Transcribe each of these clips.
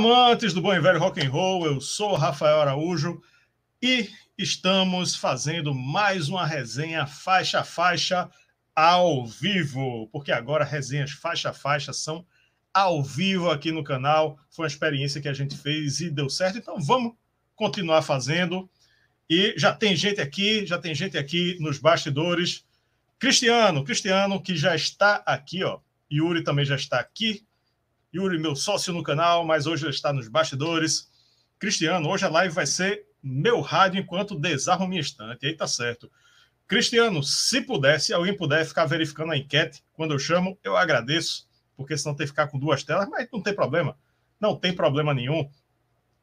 amantes do bom e velho rock and roll. Eu sou Rafael Araújo e estamos fazendo mais uma resenha faixa a faixa ao vivo, porque agora resenhas faixa a faixa são ao vivo aqui no canal. Foi uma experiência que a gente fez e deu certo, então vamos continuar fazendo. E já tem gente aqui, já tem gente aqui nos bastidores. Cristiano, Cristiano que já está aqui, ó. Yuri também já está aqui Yuri, meu sócio no canal, mas hoje ele está nos bastidores. Cristiano, hoje a live vai ser meu rádio enquanto desarmo minha estante. Aí tá certo. Cristiano, se puder, se alguém puder ficar verificando a enquete quando eu chamo, eu agradeço, porque senão tem que ficar com duas telas, mas não tem problema. Não tem problema nenhum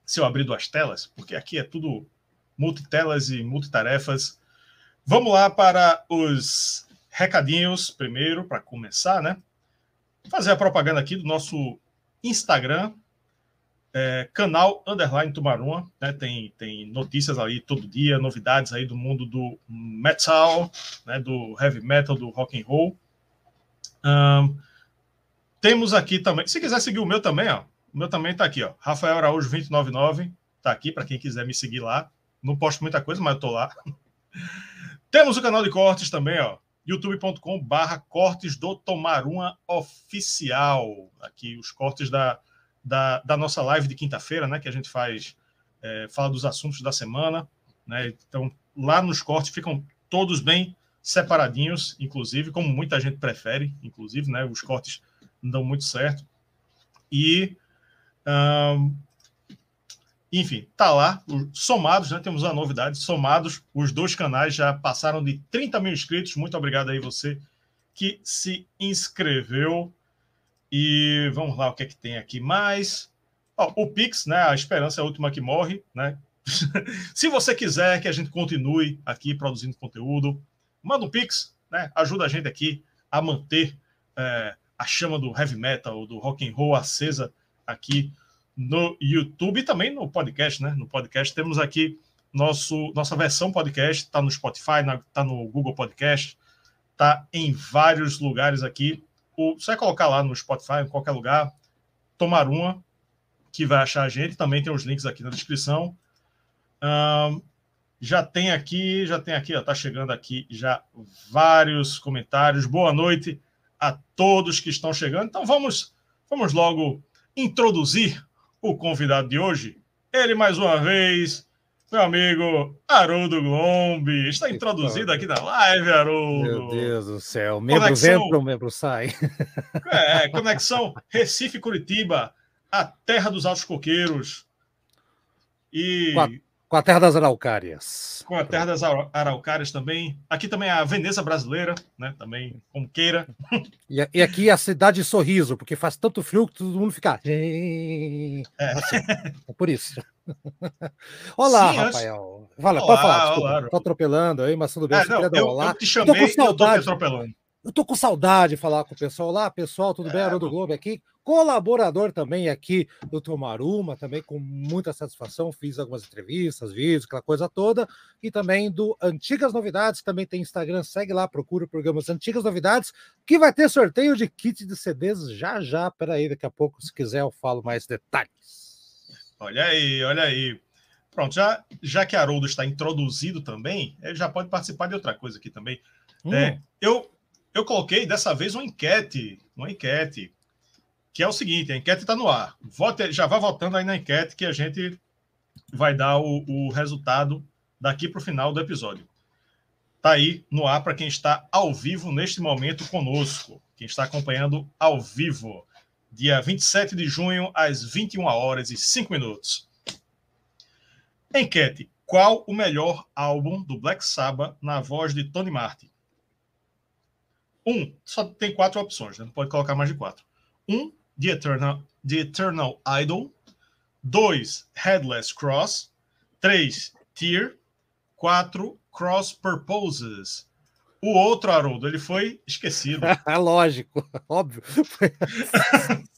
se eu abrir duas telas, porque aqui é tudo multitelas e multitarefas. Vamos lá para os recadinhos primeiro, para começar, né? fazer a propaganda aqui do nosso Instagram, é, canal Underline Tumaruma, né? Tem, tem notícias aí todo dia, novidades aí do mundo do metal, né? Do heavy metal, do rock and roll. Um, temos aqui também, se quiser seguir o meu também, ó, o meu também tá aqui, ó, Rafael Araújo 299, tá aqui para quem quiser me seguir lá. Não posto muita coisa, mas eu tô lá. Temos o canal de cortes também, ó, youtube.com barra cortes do Tomaruma Oficial. Aqui os cortes da, da, da nossa live de quinta-feira, né? Que a gente faz, é, fala dos assuntos da semana. Né? Então, lá nos cortes ficam todos bem separadinhos, inclusive, como muita gente prefere, inclusive, né? Os cortes não dão muito certo. E um, enfim, tá lá, somados, né? Temos uma novidade, somados, os dois canais já passaram de 30 mil inscritos. Muito obrigado aí você que se inscreveu. E vamos lá, o que é que tem aqui mais? O Pix, né? A esperança é a última que morre, né? se você quiser que a gente continue aqui produzindo conteúdo, manda um Pix, né? Ajuda a gente aqui a manter é, a chama do heavy metal, do rock and roll acesa aqui no YouTube e também no podcast, né? No podcast temos aqui nosso, nossa versão podcast, está no Spotify, está no Google Podcast, está em vários lugares aqui. O, você vai colocar lá no Spotify, em qualquer lugar, tomar uma, que vai achar a gente. Também tem os links aqui na descrição. Um, já tem aqui, já tem aqui, está chegando aqui já vários comentários. Boa noite a todos que estão chegando. Então vamos, vamos logo introduzir o convidado de hoje, ele mais uma vez, meu amigo Haroldo Glombe. Está introduzido aqui na live, Haroldo. Meu Deus do céu. Membro conexão, entra, membro sai. É, conexão Recife-Curitiba, a terra dos altos coqueiros. E com a terra das araucárias. Com a terra das araucárias também. Aqui também a Veneza brasileira, né? Também, como queira. E, e aqui a cidade de Sorriso, porque faz tanto frio que todo mundo fica. É, assim, é por isso. Olá, Sim, Rafael. Antes... Fala, olá, pode falar, desculpa. Olá, Tô atropelando aí, mas tudo bem. É, não, eu, eu te chamei tô com saudade. eu tô atropelando. Eu tô com saudade de falar com o pessoal. Olá, pessoal, tudo é, bem? Haroldo Globo aqui colaborador também aqui do Tomaruma, também com muita satisfação, fiz algumas entrevistas, vídeos, aquela coisa toda, e também do Antigas Novidades, também tem Instagram, segue lá, procura o programa Antigas Novidades, que vai ter sorteio de kit de CDs já já, peraí, daqui a pouco, se quiser eu falo mais detalhes. Olha aí, olha aí. Pronto, já, já que Haroldo está introduzido também, ele já pode participar de outra coisa aqui também. Hum. É, eu, eu coloquei dessa vez uma enquete, uma enquete que é o seguinte: a enquete está no ar. Vote, já vá votando aí na enquete que a gente vai dar o, o resultado daqui para o final do episódio. Está aí no ar para quem está ao vivo neste momento conosco, quem está acompanhando ao vivo, dia 27 de junho, às 21 horas e 5 minutos. Enquete: qual o melhor álbum do Black Sabbath na voz de Tony Martin? Um, só tem quatro opções, né? não pode colocar mais de quatro. Um, The Eternal, The Eternal Idol. Dois, Headless Cross. Três, Tear. Quatro, Cross Purposes. O outro, Haroldo, ele foi esquecido. Lógico, óbvio.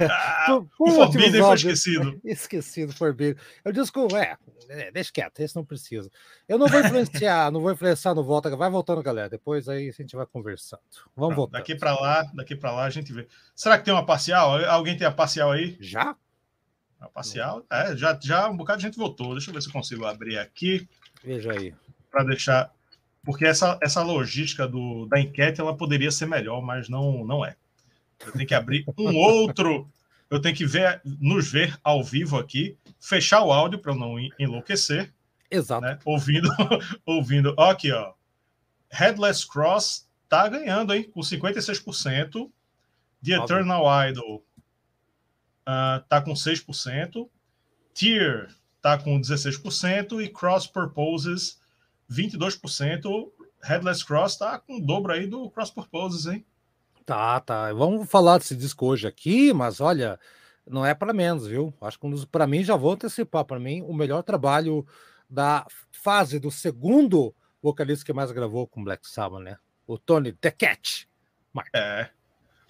ah, o Forbidden foi esquecido. Esquecido, Forbidden. Eu desculpo, é, é, deixa quieto, esse não precisa. Eu não vou influenciar, não vou influenciar no Volta. Vai voltando, galera. Depois aí a gente vai conversando. Vamos voltar. Daqui para lá, daqui para lá a gente vê. Será que tem uma parcial? Alguém tem a parcial aí? Já? A parcial? É, já, já um bocado de gente votou. Deixa eu ver se eu consigo abrir aqui. Veja aí. Para deixar porque essa, essa logística do, da enquete ela poderia ser melhor, mas não, não é. Eu tenho que abrir um outro, eu tenho que ver, nos ver ao vivo aqui, fechar o áudio para não enlouquecer. Exato. Né? Ouvindo, ouvindo. Ó, aqui, ó. Headless Cross tá ganhando, hein? Com 56%. The Eternal Idol uh, tá com 6%. Tear tá com 16%. E Cross Purposes 22%. Headless Cross tá com o dobro aí do Cross Purposes, hein? Tá, tá. Vamos falar desse disco hoje aqui, mas olha, não é para menos, viu? Acho que para mim já vou antecipar para mim o melhor trabalho da fase do segundo vocalista que mais gravou com Black Sabbath, né? O Tony The Cat. Mark. É.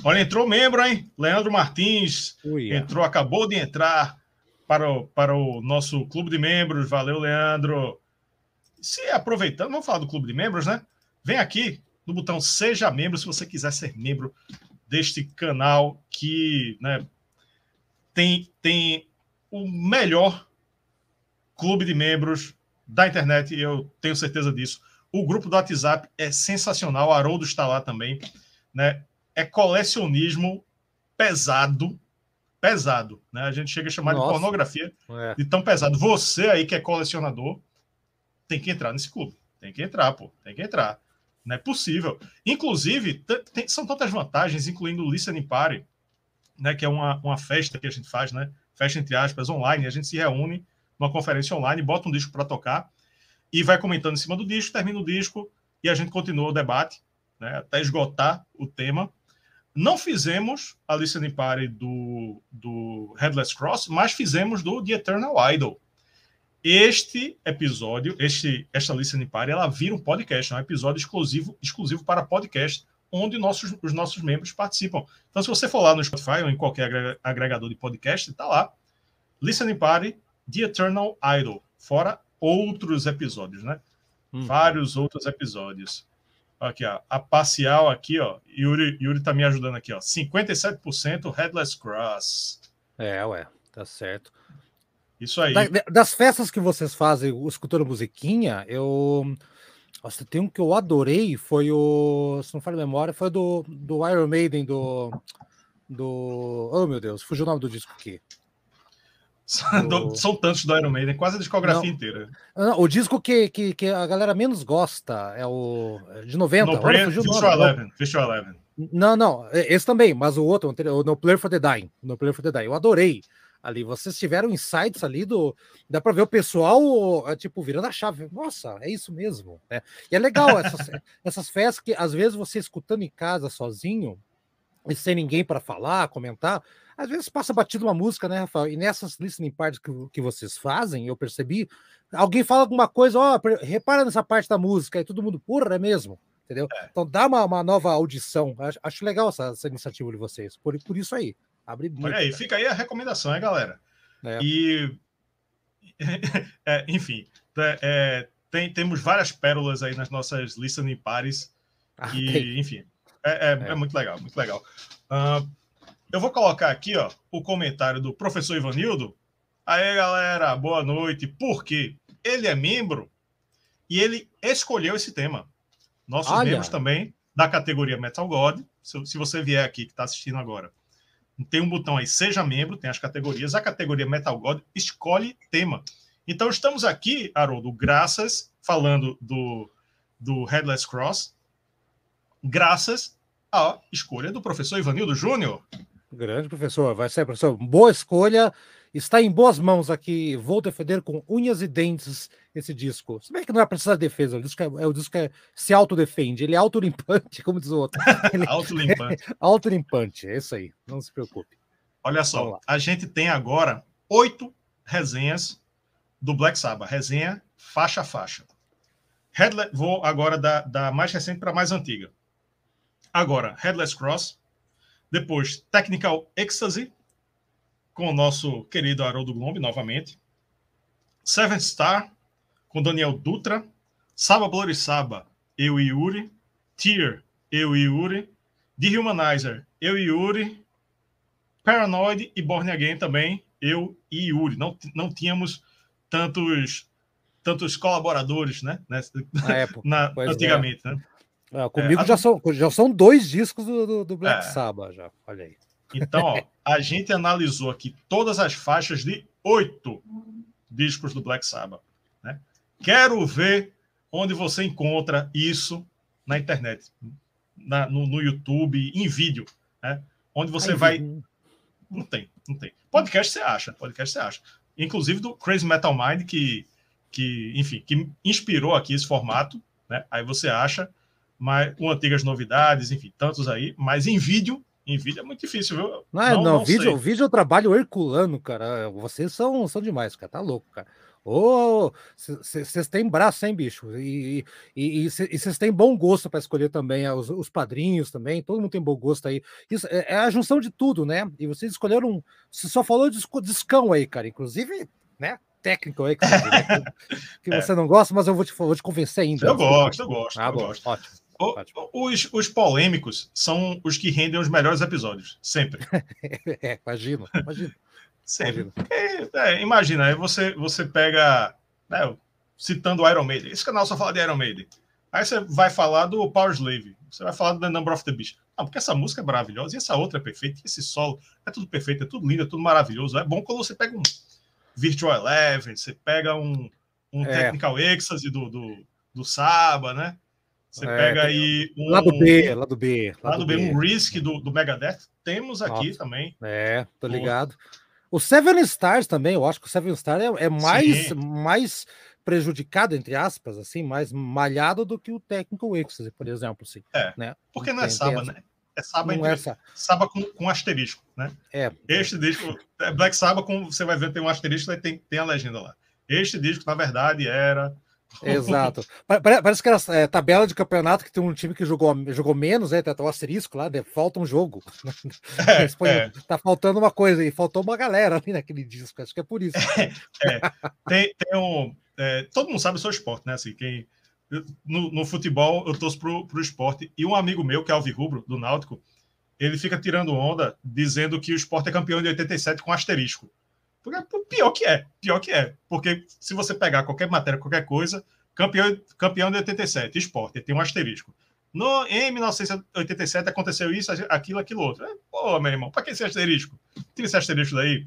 Olha, entrou membro, hein? Leandro Martins Ui, é. entrou, acabou de entrar para o, para o nosso clube de membros. Valeu, Leandro se aproveitando, vamos falar do clube de membros, né? Vem aqui no botão Seja Membro se você quiser ser membro deste canal que né, tem, tem o melhor clube de membros da internet, eu tenho certeza disso. O grupo do WhatsApp é sensacional, o Haroldo está lá também. Né? É colecionismo pesado, pesado. Né? A gente chega a chamar Nossa. de pornografia é. de tão pesado. Você aí que é colecionador, tem que entrar nesse clube. Tem que entrar, pô. Tem que entrar. Não é possível. Inclusive, tem, são tantas vantagens, incluindo o Listening Party, né, que é uma, uma festa que a gente faz, né? Festa entre aspas, online. A gente se reúne numa conferência online, bota um disco para tocar e vai comentando em cima do disco, termina o disco e a gente continua o debate, né, até esgotar o tema. Não fizemos a Listening Party do, do Headless Cross, mas fizemos do The Eternal Idol, este episódio, este, esta listening party, ela vira um podcast, é um episódio exclusivo, exclusivo para podcast, onde nossos, os nossos membros participam. Então, se você for lá no Spotify ou em qualquer agregador de podcast, está lá. Listening Party, The Eternal Idol, fora outros episódios, né? Hum. Vários outros episódios. Aqui, ó, a parcial aqui, ó. Yuri, Yuri tá me ajudando aqui, ó. 57% Headless Cross. É, ué, tá certo. Isso aí. Da, das festas que vocês fazem, escutando musiquinha, eu. Nossa, tem um que eu adorei, foi o. Se não falo memória, foi do, do Iron Maiden, do. Do. Oh, meu Deus, fugiu o nome do disco aqui. Do... São tantos do Iron Maiden, quase a discografia não, inteira. Não, o disco que, que, que, a galera menos gosta é o de 90. No Visual Eleven. Visual Eleven. Não, não, esse também, mas o outro, o No Player for the Dying. No Player for the Dying. Eu adorei ali. Vocês tiveram insights ali do. Dá para ver o pessoal, é, tipo, virando a chave. Nossa, é isso mesmo. Né? E é legal essas, essas festas que, às vezes, você escutando em casa sozinho e sem ninguém para falar, comentar, às vezes passa batido uma música, né, Rafael? E nessas listening parties que, que vocês fazem, eu percebi, alguém fala alguma coisa, ó, oh, repara nessa parte da música, e todo mundo, porra, é mesmo? Entendeu? É. Então dá uma, uma nova audição. Acho, acho legal essa, essa, iniciativa de vocês, por, por isso aí. Abre muito. Olha aí, fica aí a recomendação, hein, galera? É. E, é, enfim, é, é, tem, temos várias pérolas aí nas nossas listening parties. Ah, e, enfim, é, é, é, muito legal, muito legal. Uh, eu vou colocar aqui ó, o comentário do professor Ivanildo. Aí, galera, boa noite. Por quê? Ele é membro e ele escolheu esse tema. Nossos Olha. membros também da categoria Metal God. Se, se você vier aqui que está assistindo agora tem um botão aí, seja membro, tem as categorias. A categoria Metal God escolhe tema. Então estamos aqui, Haroldo, graças, falando do, do Headless Cross, graças à escolha do professor Ivanildo Júnior. Grande professor, vai ser, professor. Boa escolha. Está em boas mãos aqui. Vou defender com unhas e dentes esse disco. Se bem que não é precisar de defesa, o disco é, é o disco que é, se autodefende. Ele é autolimpante, como diz o outro. autolimpante. É autolimpante, é isso aí. Não se preocupe. Olha só, a gente tem agora oito resenhas do Black Sabbath. Resenha faixa a faixa. Headless, vou agora da, da mais recente para a mais antiga. Agora, Headless Cross. Depois, Technical Ecstasy, com o nosso querido Haroldo Glombe, novamente. Seven Star, com Daniel Dutra. Saba Bloody Saba, eu e Yuri. Tear, eu e Yuri. The Humanizer, eu e Yuri. Paranoid e Born Again também, eu e Yuri. Não, não tínhamos tantos tantos colaboradores, né? Na época, Na, antigamente, é. né? É, comigo é, já, são, já são dois discos do, do Black é. Sabbath, já. Olha aí. Então, ó, a gente analisou aqui todas as faixas de oito discos do Black Sabbath. Né? Quero ver onde você encontra isso na internet, na, no, no, YouTube, em vídeo, né? Onde você Ai, vai. Não tem, não tem. Podcast você acha, podcast você acha. Inclusive do Crazy Metal Mind, que, que enfim, que inspirou aqui esse formato, né? Aí você acha mas com antigas novidades, enfim, tantos aí, mas em vídeo, em vídeo é muito difícil, viu? Não, não, não, não vídeo, vídeo é o trabalho herculano, cara. Vocês são, são demais, cara. Tá louco, cara. Ô, vocês têm braço, hein, bicho? E vocês têm bom gosto para escolher também os, os, padrinhos também. Todo mundo tem bom gosto aí. Isso é, é a junção de tudo, né? E vocês escolheram. Você só falou de discão aí, cara. Inclusive, né? Técnico aí que, você, que é. você não gosta, mas eu vou te, vou te convencer ainda. Eu gosto, eu gosto. Ah, eu bom, gosto. Ótimo. Os, os polêmicos são os que rendem os melhores episódios, sempre. é, imagino, imagino. Sempre. É, é, imagina, aí você, você pega, né, citando Iron Maiden, esse canal só fala de Iron Maiden. Aí você vai falar do Power Slave, você vai falar do The Number of the Beast. Não, porque essa música é maravilhosa, e essa outra é perfeita, esse solo é tudo perfeito, é tudo lindo, é tudo maravilhoso. É bom quando você pega um Virtual Eleven, você pega um, um é. Technical Ecstasy do, do, do Saba, né? Você é, pega aí um. Lado B, lado B. Lado, lado B, B, um Risk do, do Megadeth. Temos aqui Nossa. também. É, tô ligado. O Seven Stars também, eu acho que o Seven Stars é, é mais, mais prejudicado, entre aspas, assim, mais malhado do que o Técnico Ecstasy, por exemplo. Assim, é, né? porque não é Saba, né? É Saba, entre... é Saba com, com asterisco, né? É. Este disco, é Black Saba, com, você vai ver, tem um asterisco e tem, tem a legenda lá. Este disco, na verdade, era Exato. Parece que era é, tabela de campeonato que tem um time que jogou, jogou menos, né? Tá o asterisco lá, né? falta um jogo. É, é. Tá faltando uma coisa e faltou uma galera ali naquele disco, acho que é por isso. É, tem, tem um. É, todo mundo sabe o seu esporte, né? Assim, quem, no, no, futebol eu torço pro, pro esporte. E um amigo meu, que é Alvi Rubro, do Náutico, ele fica tirando onda dizendo que o esporte é campeão de 87 com asterisco. Porque pior que é, pior que é. Porque se você pegar qualquer matéria, qualquer coisa, campeão, campeão de 87, esporte, tem um asterisco. No, em 1987 aconteceu isso, aquilo, aquilo outro. É, pô, meu irmão, para que esse asterisco? Tira esse asterisco daí.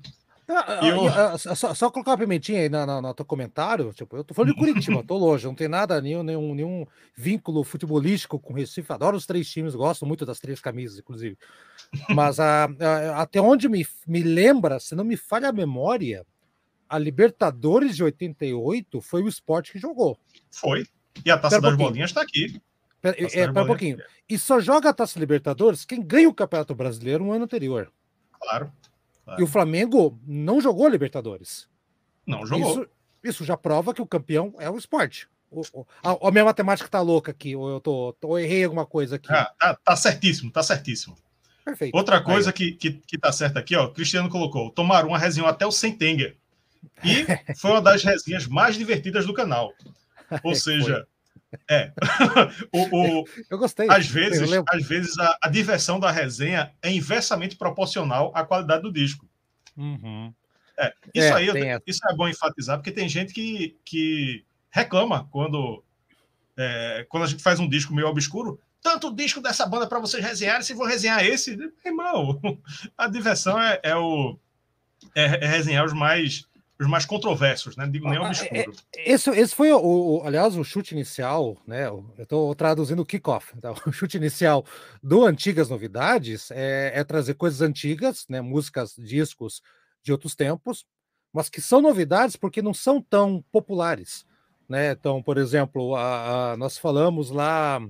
Ah, eu... Ah, só, só, colocar uma pimentinha aí no, no, teu comentário. Tipo, eu tô falando de Curitiba, tô longe, não tem nada, nenhum, nenhum, nenhum vínculo futebolístico com Recife. Adoro os três times, gosto muito das três camisas, inclusive. Mas a, a, até onde me, me lembra, se não me falha a memória, a Libertadores de 88 foi o esporte que jogou. Foi. E a Taça Pera das um Bolinhas está aqui. Pera, é, um pouquinho. E só joga a Taça Libertadores quem ganha o Campeonato Brasileiro no ano anterior. Claro. E o Flamengo não jogou Libertadores. Não jogou. Isso, isso já prova que o campeão é o esporte. O, o, a, a, minha matemática tá louca aqui, ou eu tô, tô errei alguma coisa aqui. Ah, tá, tá certíssimo, tá certíssimo. Perfeito. Outra coisa que, que, que tá certa aqui, ó, Cristiano colocou, tomaram uma resenha até o Sentenger. E foi uma das resenhas mais divertidas do canal. Ou seja, é. o, o, eu gostei. Às vezes, às vezes a, a, diversão da resenha é inversamente proporcional à qualidade do disco. Uhum. É, isso é, aí, eu, isso é bom enfatizar, porque tem gente que, que reclama quando, é, quando a gente faz um disco meio obscuro tanto disco dessa banda para vocês resenharem, se vou resenhar esse, irmão, a diversão é, é o é, é, resenhar os mais os mais controversos, né? Não digo nem obscuro. É, é, esse, esse foi, o, o, aliás, o chute inicial, né? Eu estou traduzindo o kickoff. Então, o chute inicial do Antigas Novidades é, é, trazer coisas antigas, né? Músicas, discos de outros tempos, mas que são novidades porque não são tão populares, né? Então, por exemplo, a, a nós falamos lá.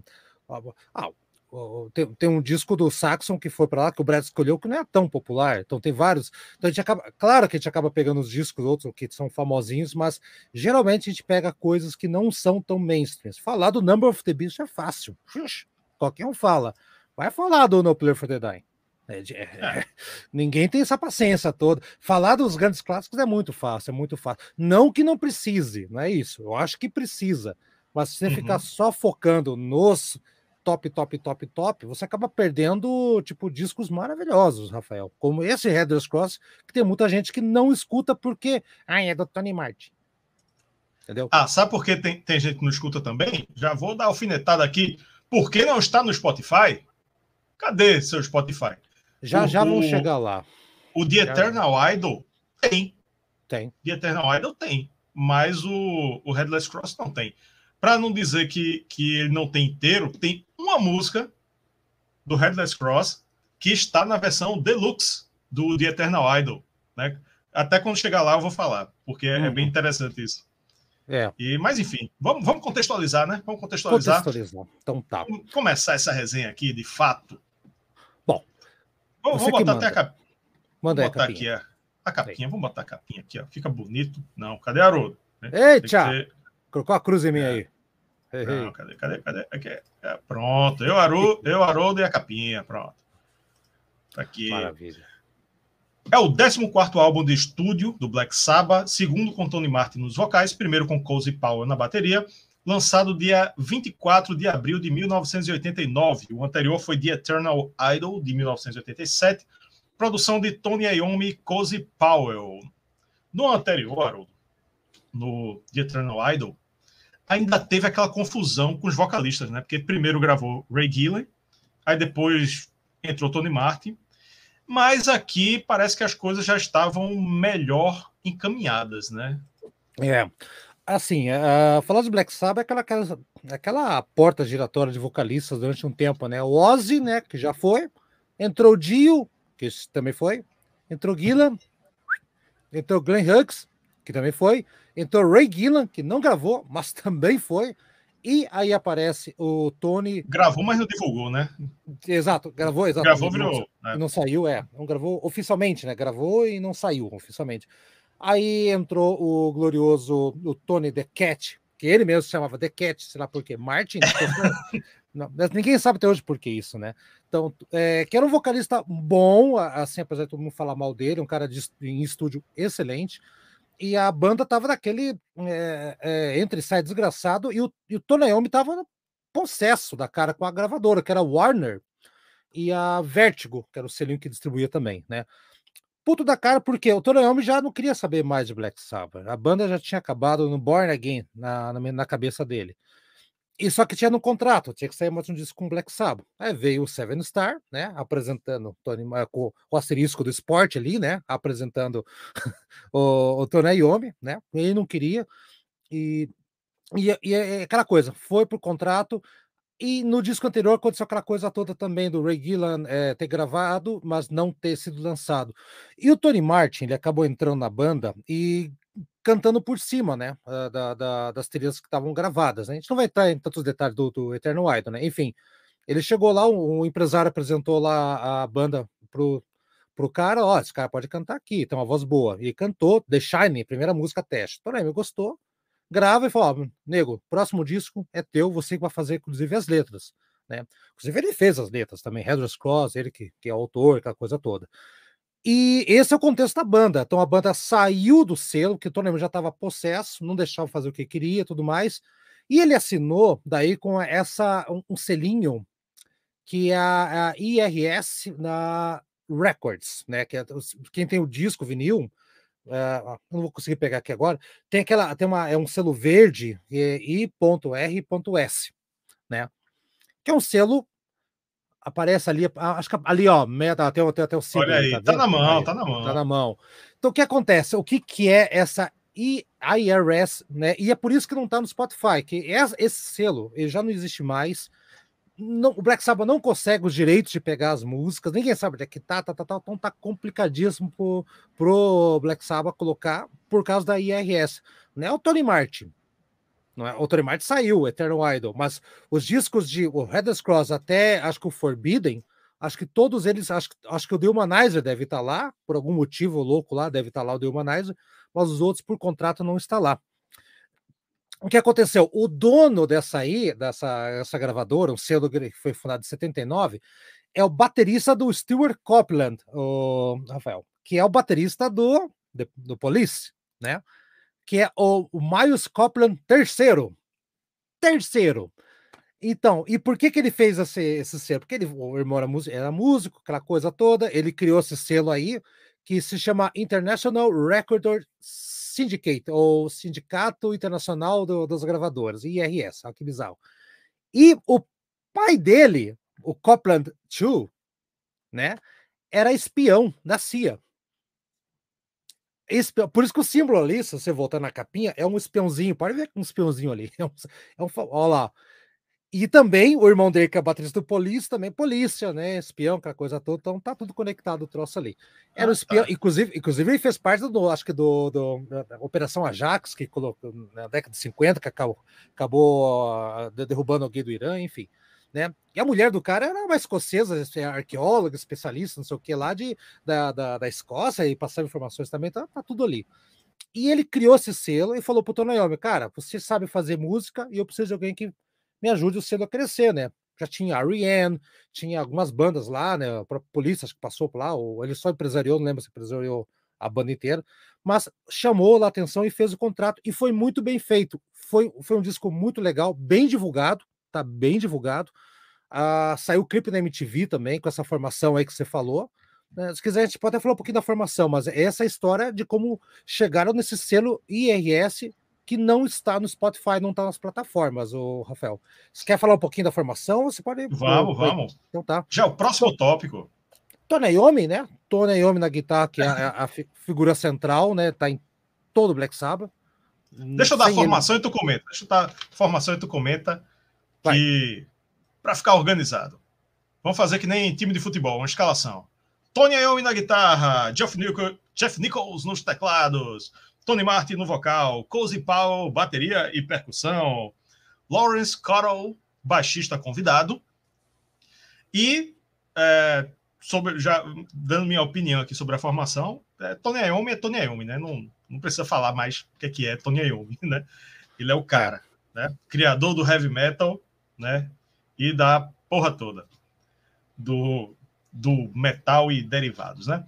Ah, tem, tem, um disco do Saxon que foi para lá, que o Brad escolheu, que não é tão popular. Então tem vários. Então a gente acaba. Claro que a gente acaba pegando os discos outros que são famosinhos, mas geralmente a gente pega coisas que não são tão mainstream. Falar do Number of the Beast é fácil. Qualquer um fala. Vai falar do No Player for the Dying. É, é, é. Ninguém tem essa paciência toda. Falar dos grandes clássicos é muito fácil, é muito fácil. Não que não precise, não é isso. Eu acho que precisa. Mas se você uhum. ficar só focando nos top, top, top, top, você acaba perdendo, tipo, discos maravilhosos, Rafael. Como esse Headless Cross, que tem muita gente que não escuta porque, ah, é do Tony Martin. Entendeu? Ah, sabe por que tem, tem gente que não escuta também? Já vou dar alfinetada aqui. Por que não está no Spotify? Cadê seu Spotify? Já, o, já vão chegar lá. O The Eternal já. Idol tem. Tem. The Eternal Idol tem. Mas o, o Headless Cross não tem. Para não dizer que, que ele não tem inteiro, tem uma música do Headless Cross que está na versão deluxe do The Eternal Idol. Né? Até quando chegar lá eu vou falar, porque é, uhum. é bem interessante isso. É. E, mas enfim, vamos, vamos contextualizar, né? Vamos contextualizar. Contextualizar. Então tá. Vamos começar essa resenha aqui, de fato. Bom. Vamos, vamos botar até a capinha. Manda vamos botar a aqui a, a capinha. Vamos botar a capinha aqui, ó. Fica bonito. Não, cadê a Haroldo? Eita! Ser... Colocou a cruz em mim é. aí. Não, cadê, cadê, cadê? Aqui, é, pronto, eu, Haroldo, eu, Haroldo e a capinha, pronto. Tá aqui. Maravilha. É o 14 álbum de estúdio do Black Sabbath, segundo com Tony Martin nos vocais, primeiro com Cozy Powell na bateria, lançado dia 24 de abril de 1989. O anterior foi The Eternal Idol, de 1987, produção de Tony Iommi e Cozy Powell. No anterior, Haroldo, no The Eternal Idol, ainda teve aquela confusão com os vocalistas, né? Porque primeiro gravou Ray Gillen, aí depois entrou Tony Martin, mas aqui parece que as coisas já estavam melhor encaminhadas, né? É. Assim, uh, falar de Black Sabbath é aquela, aquela, aquela porta giratória de vocalistas durante um tempo, né? O Ozzy, né, que já foi, entrou o Dio, que também foi, entrou Gillan, entrou Glenn Hughes, que também foi, Entrou Ray Gillan, que não gravou, mas também foi. E aí aparece o Tony. Gravou, mas não divulgou, né? Exato, gravou, exato. Gravou, virou. Não, né? não saiu, é. Não gravou oficialmente, né? Gravou e não saiu oficialmente. Aí entrou o glorioso o Tony The Cat, que ele mesmo se chamava The Cat, sei lá por quê. Martin. não, ninguém sabe até hoje por que isso, né? Então, é, que era um vocalista bom, assim, apesar de todo mundo falar mal dele, um cara de, em estúdio excelente e a banda tava daquele é, é, entre sai desgraçado e o, e o Tony Iommi tava possesso da cara com a gravadora, que era Warner e a Vertigo, que era o selinho que distribuía também, né? Puto da cara, porque o Tony Iommi já não queria saber mais de Black Sabbath. A banda já tinha acabado no Born Again na, na, na cabeça dele. E só que tinha no contrato, tinha que sair mais um disco com Black Sabbath. Aí veio o Seven Star, né? Apresentando Tony, com o asterisco do esporte ali, né? Apresentando o, o Tony Iommi, né? Ele não queria. E, e, e é aquela coisa, foi pro contrato. E no disco anterior aconteceu aquela coisa toda também do Ray Gillan é, ter gravado, mas não ter sido lançado. E o Tony Martin, ele acabou entrando na banda e cantando por cima, né, ah, da, da, das trilhas que estavam gravadas. Né? A gente não vai entrar em tantos detalhes do, do Eternal Idol, né? Enfim, ele chegou lá, o, o empresário apresentou lá a banda pro, pro cara, ó, esse cara pode cantar aqui, tem uma voz boa. E cantou The Shine, primeira música teste. Porém, me gostou, grava e falou, ó, nego, próximo disco é teu, você que vai fazer, inclusive, as letras. Né? Inclusive, ele fez as letras também, Headless Cross, ele que, que é autor, aquela coisa toda. E esse é o contexto da banda. Então a banda saiu do selo, que o Tony já estava possesso, não deixava fazer o que queria tudo mais. E ele assinou daí com essa um, um selinho que é a, a, IRS na Records, né? Que é, quem tem o disco vinil, uh, não vou conseguir pegar aqui agora, tem aquela, tem uma, é um selo verde, é I.R.S, né? Que é um selo aparece ali, acho que ali, ó, meta, até, até, até o símbolo. Olha aí, tá, tá na mão, aí, tá na mão. Tá na mão. Então, o que acontece? O que, que é essa IRS, né? E é por isso que não tá no Spotify, que esse selo ele já não existe mais. Não, o Black Sabbath não consegue os direitos de pegar as músicas, ninguém sabe onde é que tá, tá, tá, tá, então tá complicadíssimo pro, pro Black Sabbath colocar por causa da IRS. Né? O Tony Martin, não é? O saiu, Eternal Idol, mas os discos de o Headless Cross até acho que o Forbidden, acho que todos eles, acho, acho que o The Humanizer deve estar lá, por algum motivo louco lá, deve estar lá o The Humanizer, mas os outros por contrato não está lá. O que aconteceu? O dono dessa aí, dessa essa gravadora, um selo que foi fundado em 79, é o baterista do Stuart Copeland, o Rafael, que é o baterista do, do Police, né? Que é o, Miles Copland terceiro. Terceiro. Então, e por que que ele fez esse, esse selo? Porque ele, o irmão era músico, era músico, aquela coisa toda, ele criou esse selo aí, que se chama International Record Syndicate, ou Sindicato Internacional do, das Gravadoras, IRS, olha que bizarro. E o pai dele, o Copland II, né, era espião da CIA. Esse, por isso que o símbolo ali, se você voltar na capinha, é um espiãozinho. Pode ver um espiãozinho ali. É um, é um, olha lá. E também o irmão dele, que é baterista do Polícia, também polícia, né? Espião, aquela coisa toda. Então tá tudo conectado o troço ali. Era ah, um espião, tá. inclusive, inclusive ele fez parte do, acho que do, do da Operação Ajax, que colocou na década de 50, que acabou, acabou uh, derrubando alguém do Irã, enfim né? E a mulher do cara era uma escocesa, é arqueóloga, especialista, não sei o que lá, de, da, da, da Escócia, e passava informações também, tá, tá tudo ali. E ele criou esse selo e falou pro Tonayomi, cara, você sabe fazer música e eu preciso de alguém que me ajude o selo a crescer, né? Já tinha Rihanna, tinha algumas bandas lá, né? A polícia que passou por lá, ou ele só empresariou, não lembro se empresariou a banda inteira, mas chamou a atenção e fez o contrato e foi muito bem feito. Foi, foi um disco muito legal, bem divulgado, tá bem divulgado. Ah, saiu o clipe na MTV também, com essa formação aí que você falou. Né? Se quiser, a gente pode até falar um pouquinho da formação, mas essa é a história de como chegaram nesse selo IRS que não está no Spotify, não está nas plataformas, o Rafael. Você quer falar um pouquinho da formação? Você pode. Vamos, vamos. Então tá. Já o próximo tópico. Tony Iommi, né? Tony Iommi na guitarra, que é a, a, figura central, né? Tá em todo o Black Sabbath. Deixa eu dar a formação ele... e tu comenta. Deixa eu dar formação e tu comenta. Que para ficar organizado. Vamos fazer que nem time de futebol, uma escalação. Tony Iommi na guitarra, Jeff, Nichol, Jeff Nichols nos teclados, Tony Martin no vocal, Cozy Powell, bateria e percussão, Lawrence Cottle, baixista convidado, e é, sobre, já dando minha opinião aqui sobre a formação, é, Tony Iommi é Tony Iommi, né? Não, não precisa falar mais o que é, que é Tony Iommi, né? Ele é o cara, né? Criador do heavy metal, né? e da porra toda do, do metal e derivados, né?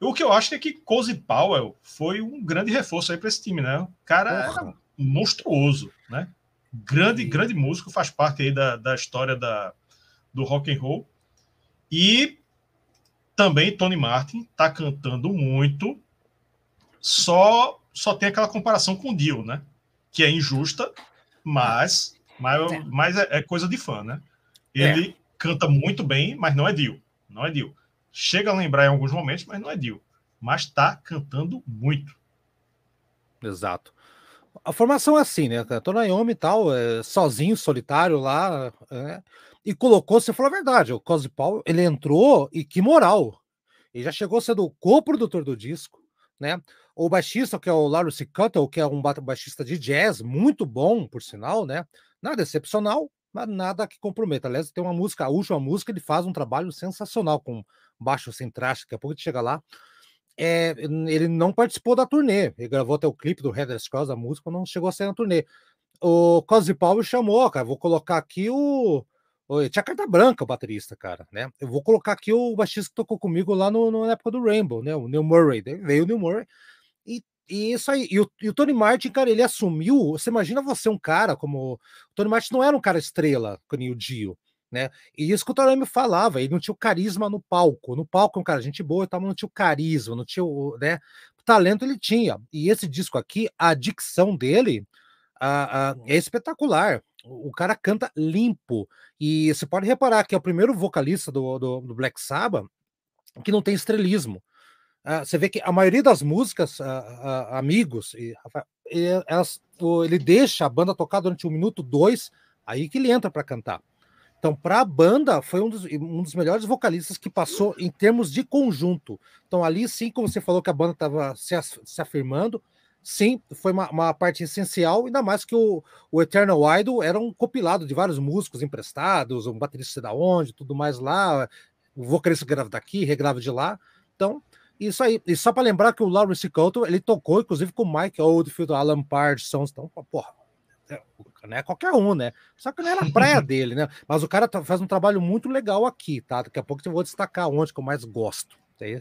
O que eu acho é que Cozy Powell foi um grande reforço aí para esse time, né? O cara era monstruoso, né? Grande, grande músico, faz parte aí da, da história da, do rock and roll. E também Tony Martin tá cantando muito. Só só tem aquela comparação com o Dio, né? Que é injusta, mas mas, é. mas é, é, coisa de fã, né? Ele é. canta muito bem, mas não é Dio. Não é Dio. Chega a lembrar em alguns momentos, mas não é Dio. Mas tá cantando muito. Exato. A formação é assim, né? Tô Naomi e tal, é, sozinho, solitário lá, é, e colocou, você falou a verdade, o Cosy Paul, ele entrou e que moral. Ele já chegou sendo o co-produtor do disco, né? O baixista, que é o Larry C. Cuttle, que é um baixista de jazz, muito bom, por sinal, né? Nada excepcional, mas nada que comprometa. Aliás, tem uma música, a última música, ele faz um trabalho sensacional com baixo sem traste, daqui a pouco a gente chega lá. É, ele não participou da turnê, ele gravou até o clipe do Heather Cross, a música, não chegou a ser na turnê. O Cosy Paulo chamou, cara, vou colocar aqui o. Tinha carta branca o baterista, cara, né? Eu vou colocar aqui o baixista que tocou comigo lá no, no na época do Rainbow, né? O Neil Murray. Veio o Neil Murray e e isso aí, e o, e o, Tony Martin, cara, ele assumiu. Você imagina você um cara como. O Tony Martin não era um cara estrela, como o Dio, né? E isso que o Tony me falava, ele não tinha o carisma no palco. No palco, um cara, gente boa, mas não tinha o carisma, não tinha o, né? O talento ele tinha. E esse disco aqui, a dicção dele, a, a, é espetacular. O, o cara canta limpo. E você pode reparar que é o primeiro vocalista do, do, do Black Sabbath que não tem estrelismo. Uh, você vê que a maioria das músicas, uh, uh, amigos, e, elas, ele deixa a banda tocar durante um minuto, dois, aí que ele entra para cantar. Então, para a banda, foi um dos, um dos melhores vocalistas que passou em termos de conjunto. Então, ali sim, como você falou que a banda estava se, se, afirmando, sim, foi uma, uma, parte essencial, ainda mais que o, o Eternal Idol era um compilado de vários músicos emprestados, um baterista da onde, tudo mais lá, o vocalista grava daqui, regrava de lá. Então, isso aí. E só para lembrar que o Lawrence Couto, ele tocou, inclusive, com o Mike Oldfield, Alan Parsons. Então, porra, é, não é qualquer um, né? Só que não era a praia dele, né? Mas o cara tá, faz um trabalho muito legal aqui, tá? Daqui a pouco eu vou destacar onde que eu mais gosto.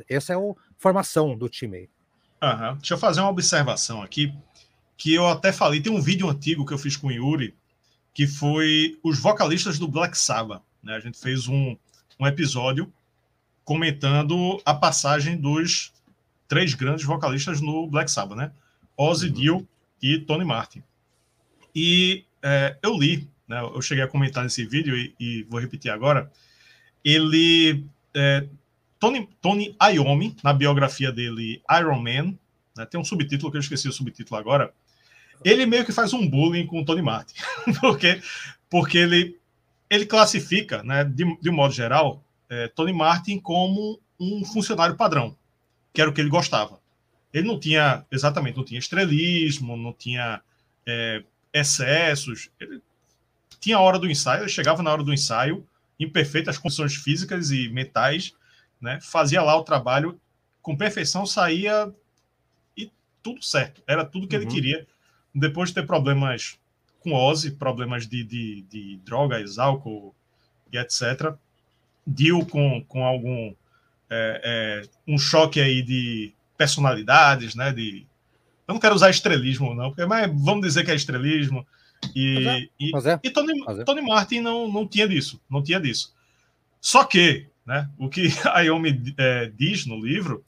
Essa é a formação do time aí. Uhum. Deixa eu fazer uma observação aqui, que eu até falei, tem um vídeo antigo que eu fiz com o Yuri, que foi os vocalistas do Black Sabbath. Né? A gente fez um, um episódio comentando a passagem dos três grandes vocalistas no Black Sabbath, né? Ozzy, uhum. Dio e Tony Martin. E é, eu li, né, eu cheguei a comentar nesse vídeo e, e vou repetir agora. Ele, é, Tony, Tony Iommi, na biografia dele, Iron Man, né, tem um subtítulo que eu esqueci o subtítulo agora. Ele meio que faz um bullying com o Tony Martin, porque, porque ele, ele classifica, né, de, de um modo geral, é, Tony Martin como um funcionário padrão, que era o que ele gostava. Ele não tinha, exatamente, não tinha estrelismo, não tinha é, excessos. Ele tinha a hora do ensaio, ele chegava na hora do ensaio, em perfeitas condições físicas e mentais, né? fazia lá o trabalho com perfeição, saía e tudo certo. Era tudo que uhum. ele queria. Depois de ter problemas com Ozzy, problemas de, de, de drogas, álcool e etc., Dil com, com algum é, é, um choque aí de personalidades, né? De eu não quero usar estrelismo, não, porque, mas vamos dizer que é estrelismo. E, é, e, e Tony. Tony Martin não, não tinha disso, não tinha disso. Só que, né, o que a Yomi é, diz no livro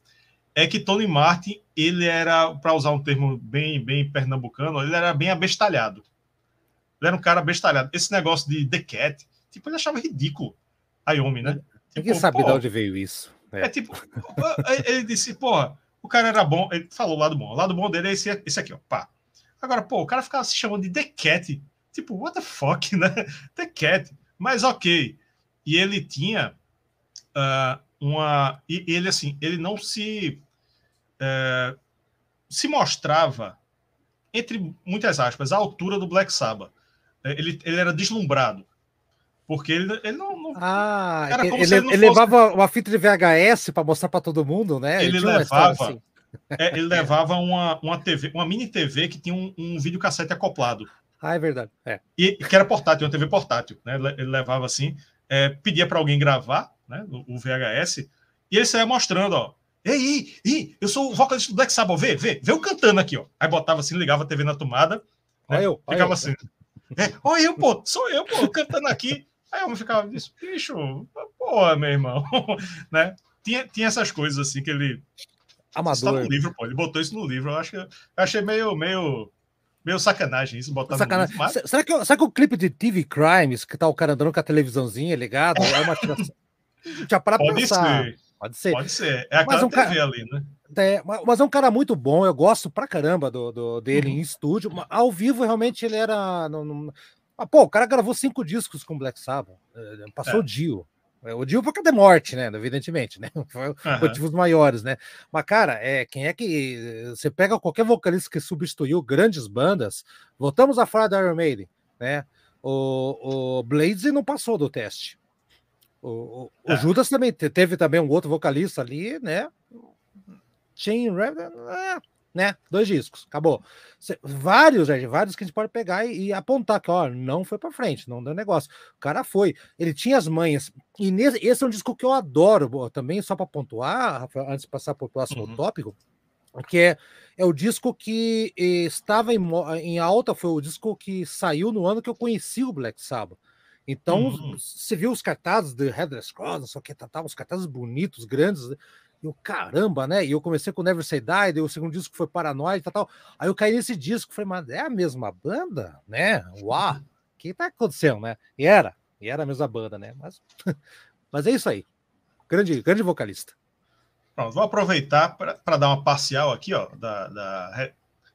é que Tony Martin, ele era, para usar um termo bem, bem pernambucano, ele era bem abestalhado. Ele era um cara abestalhado. Esse negócio de The Cat, tipo, ele achava ridículo a Yomi, né? Ninguém tipo, sabe de onde veio isso. É. é tipo, ele disse, porra, o cara era bom, ele falou o lado bom. O lado bom dele é esse, esse aqui, ó. Pá. Agora, pô, o cara ficava se chamando de The Cat. Tipo, what the fuck, né? The Cat. Mas ok. E ele tinha uh, uma. E ele, assim, ele não se. Uh, se mostrava, entre muitas aspas, a altura do Black Sabbath. Ele, ele era deslumbrado. Porque ele, ele não, não. Ah, ele, ele, ele fosse... levava uma fita de VHS para mostrar para todo mundo, né? Ele, ele levava. Assim. É, ele levava uma, uma TV, uma mini TV que tinha um, um videocassete acoplado. Ah, é verdade. É. E que era portátil, uma TV portátil, né? Ele levava assim, é, pedia para alguém gravar, né? O, o, VHS, e ele saía mostrando, ó. Ei, ei, ei, eu sou o vocalista do Black Sabbath, vê, vê, vê eu cantando aqui, ó. Aí botava assim, ligava a TV na tomada, né? olha eu, olha ficava eu. assim. É, olha eu, pô, sou eu, pô, cantando aqui. Aí eu ficava, disse, bicho, porra, meu irmão, né? Tinha, tinha essas coisas assim que ele. Amador. Isso tá no livro, pô. Ele botou isso no livro. Eu acho que eu achei meio, meio, meio sacanagem isso, botar sacanagem. livro. Mas... Será, que, será que o clipe de TV Crimes, que tá o cara andando com a televisãozinha ligado, é uma? Já para Pode pensar. Ser. Pode ser. Pode ser. É aquela mas um TV ali, né? É, mas é um cara muito bom, eu gosto pra caramba do, do dele uhum. em estúdio. Ao vivo, realmente, ele era. Não, não, ah, pô, o cara gravou cinco discos com Black Sabbath. Eh, passou é. o Dio. É, o Dio por causa da morte, né? Evidentemente, né? Foi uhum. motivos maiores, né? Mas, cara, é, quem é que. Você pega qualquer vocalista que substituiu grandes bandas, voltamos a falar da Iron Maiden, né? O, o Blades não passou do teste. O, o, é. o, Judas também teve também um outro vocalista ali, né? Chain Reverend, é, né? Dois discos, acabou. Vários, gente, vários que a gente pode pegar e, e apontar que, ó, não foi para frente, não deu negócio. O cara foi, ele tinha as manhas. E nesse, esse é um disco que eu adoro, também só para pontuar, antes de passar para o próximo uhum. tópico, que é, é o disco que estava em, em alta, foi o disco que saiu no ano que eu conheci o Black Sabbath. Então, uhum. você viu os cartazes de Headless Cross, não sei o que, tá, tá, os cartazes bonitos, grandes, E eu, caramba, né? E eu comecei com Never Say Die, daí o segundo disco foi Paranoid e tal, tal. Aí eu caí nesse disco, falei, mas é a mesma banda, né? Uau, o que tá acontecendo, né? E era, e era a mesma banda, né? Mas, mas é isso aí. Grande, grande vocalista. Pronto, vou aproveitar para dar uma parcial aqui, ó, da, da,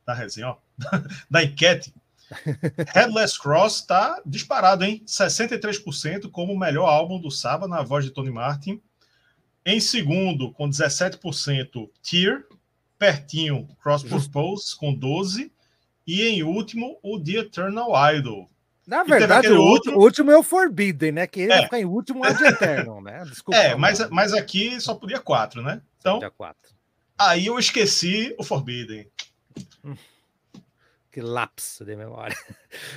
da resenha, ó, da enquete. Headless Cross está disparado, hein? 63% como o melhor álbum do Saba na voz de Tony Martin. Em segundo, com 17%, Tear. Pertinho, Cross Purpose, com 12%. E em último, o The Eternal Idol. Na verdade, o outro... último é o Forbidden, né? Que ele é. vai ficar em último é de Eternal, né? Desculpa. É, mas, mas aqui só podia quatro, né? Então, quatro. aí eu esqueci o Forbidden. Que lapso de memória.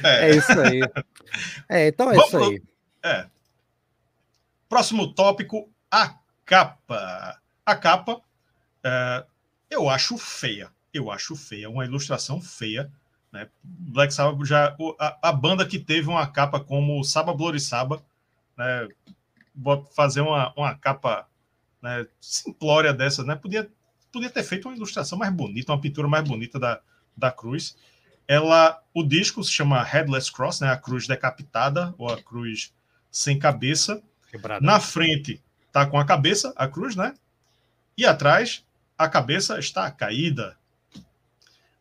É, é isso aí. É, então é Vamos isso aí. É. Próximo tópico, a capa. A capa, é, eu acho feia. Eu acho feia. Uma ilustração feia. Né? Black Sabbath já. A, a banda que teve uma capa como Saba Bloody Saba, né? fazer uma, uma capa né, simplória dessa, né? Podia, podia ter feito uma ilustração mais bonita, uma pintura mais bonita da, da cruz. Ela, o disco se chama Headless Cross, né? A cruz decapitada ou a cruz sem cabeça. Quebrada. Na frente tá com a cabeça, a cruz, né? E atrás a cabeça está caída.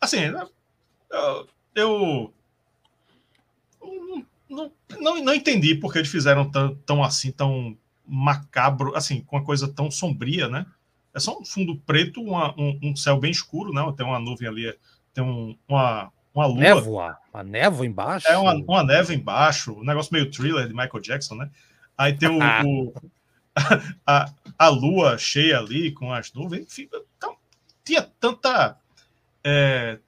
Assim, eu, eu não, não, não entendi porque eles fizeram tão, tão assim, tão macabro, assim, com uma coisa tão sombria, né? É só um fundo preto, uma, um, um, céu bem escuro, né? Tem uma nuvem ali, tem um, uma, uma lua. Névoa, uma névoa embaixo. É uma, uma névoa embaixo, um negócio meio thriller de Michael Jackson, né? Aí tem o, o a, a lua cheia ali com as nuvens, enfim, então, tinha tanta. É,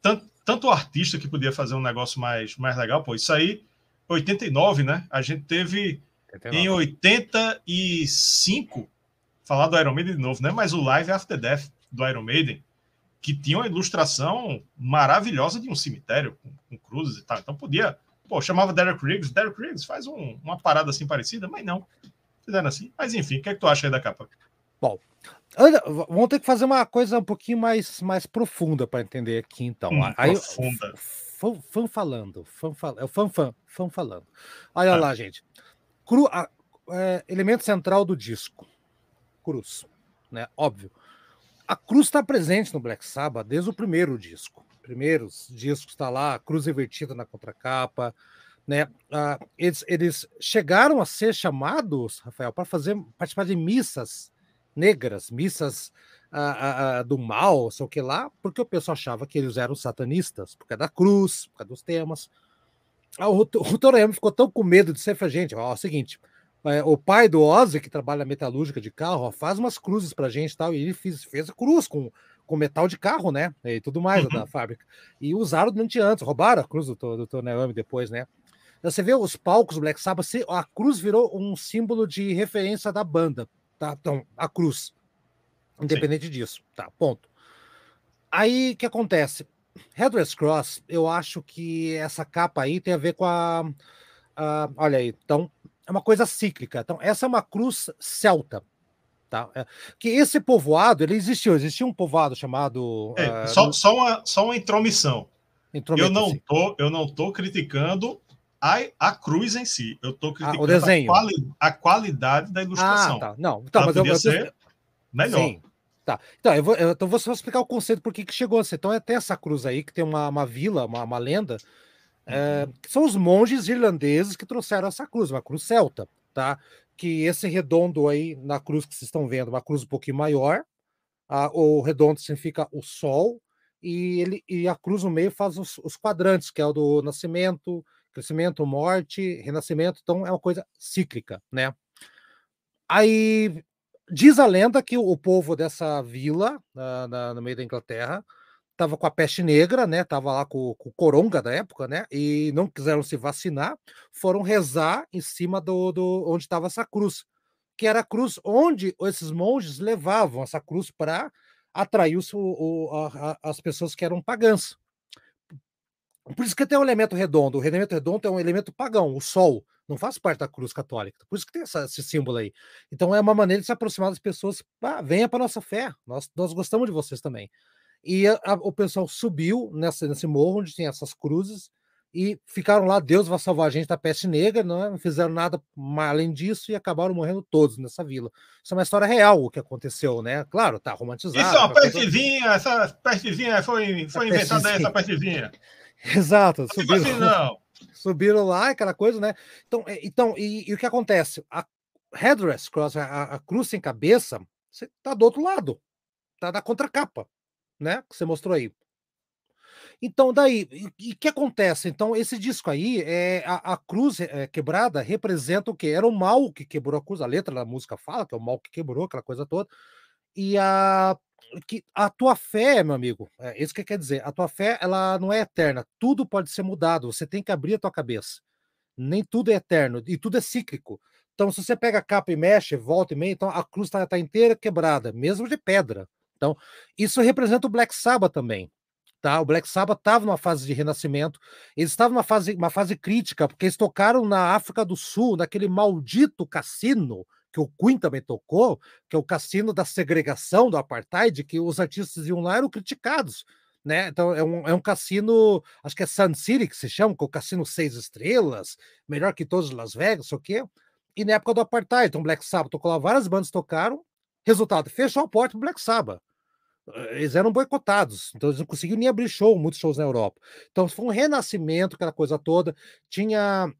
tanto, tanto artista que podia fazer um negócio mais, mais legal, pô. Isso aí, 89, né? A gente teve 89. em 85, falar do Iron Maiden de novo, né? Mas o Live After Death do Iron Maiden, que tinha uma ilustração maravilhosa de um cemitério com, com cruzes e tal. Então podia, pô, chamava Derek Riggs, Derek Riggs faz um, uma parada assim parecida, mas não fizeram assim. Mas enfim, o que é que tu acha aí da capa? Bom, vamos ter que fazer uma coisa um pouquinho mais, mais profunda para entender aqui, então. Hum, aí, profunda. Fã, fã falando, fã, é o fã, fã, fã falando. Olha ah. lá, gente. Cru, a, é, elemento central do disco, cruz, né? Óbvio. A cruz está presente no Black Sabbath desde o primeiro disco. Primeiros discos está lá, a cruz invertida na contracapa, né? Ah, eles, eles chegaram a ser chamados, Rafael, para fazer participar de missas negras, missas ah, ah, do mal, sei o que lá, porque o pessoal achava que eles eram satanistas, por causa da cruz, por causa dos temas. O, o Torayama ficou tão com medo de ser, gente, ó, é o seguinte, é, o pai do Ozzy, que trabalha metalúrgica de carro, ó, faz umas cruzes pra gente tal, e ele fez, fez a cruz com, com metal de carro, né, e tudo mais uhum. da fábrica. E usaram durante anos, roubaram a cruz do, do Torayama depois, né. Você vê os palcos do Black Sabbath, a cruz virou um símbolo de referência da banda, tá? Então, a cruz, independente Sim. disso, tá? Ponto. Aí, o que acontece? Headless Cross, eu acho que essa capa aí tem a ver com a, a, olha aí, então é uma coisa cíclica. Então essa é uma cruz celta, tá? É, que esse povoado ele existiu, existia um povoado chamado é, uh, só, só uma só uma intromissão. Eu não tô eu não tô criticando a, a cruz em si. Eu estou criticando ah, o desenho. A, quali, a, qualidade da ilustração. Ah, tá. Não, então, Ela mas eu, ser melhor. Sim. Tá. Então, eu vou, eu, então vou só explicar o conceito por que chegou a ser. Então, é até essa cruz aí, que tem uma, uma vila, uma, uma lenda, é, uhum. que são os monges irlandeses que trouxeram essa cruz, uma cruz celta, tá? Que esse redondo aí na cruz que vocês estão vendo, uma cruz um pouquinho maior, a, o redondo significa o sol, e, ele, e a cruz no meio faz os, os quadrantes, que é o do nascimento, crescimento, morte, renascimento, então é uma coisa cíclica, né? Aí diz a lenda que o povo dessa vila, na, na, no meio da Inglaterra, estava com a peste negra, né? Tava lá com, com, o coronga da época, né? E não quiseram se vacinar, foram rezar em cima do, do onde estava essa cruz, que era a cruz onde esses monges levavam essa cruz para atrair os, o, a, as pessoas que eram pagãs. Por isso que tem um elemento redondo. O elemento redondo é um elemento pagão, o sol. não faz parte da cruz católica. Por isso que tem essa, esse símbolo aí. Então é uma maneira de se aproximar das pessoas. Ah, venha para nossa fé. Nós, nós gostamos de vocês também. E a, a, o pessoal subiu nessa, nesse morro onde tem essas cruzes e ficaram lá. Deus vai salvar a gente da peste negra. Não, é? não fizeram nada além disso e acabaram morrendo todos nessa vila. Isso é uma história real o que aconteceu, né? Claro, tá romantizado. Isso é uma pestezinha. Essa pestezinha foi, foi inventada essa pestezinha. Exato. Subiram, assim, não. subiram lá, aquela coisa, né? Então, então e, e o que acontece? A headrest cross, a, a cruz sem cabeça, você tá do outro lado, tá na contracapa, né? Que você mostrou aí. Então, daí, e o que acontece? Então, esse disco aí, é, a, a cruz é, quebrada representa o que? Era o mal que quebrou a cruz, a letra da música fala que é o mal que quebrou, aquela coisa toda. E a, que a tua fé, meu amigo, é isso que quer dizer, a tua fé, ela não é eterna, tudo pode ser mudado, você tem que abrir a tua cabeça. Nem tudo é eterno, e tudo é cíclico. Então, se você pega a capa e mexe, volta e meia, então a cruz está tá inteira quebrada, mesmo de pedra. Então, isso representa o Black Sabbath também. Tá? O Black Sabbath estava numa fase de renascimento, eles estavam numa fase, uma fase crítica, porque eles tocaram na África do Sul, naquele maldito cassino, que o Queen também tocou, que é o cassino da segregação do apartheid, que os artistas iam lá eram criticados. Né? Então é um, é um cassino, acho que é Sun City que se chama, que é o cassino seis estrelas, melhor que todos Las Vegas, o quê? E na época do apartheid, então Black Sabbath tocou lá, várias bandas tocaram, resultado, fechou a porta pro Black Sabbath. Eh, eles eram boicotados, então eles não conseguiam nem abrir show, muitos shows na Europa. Então foi um renascimento, aquela coisa toda. Tinha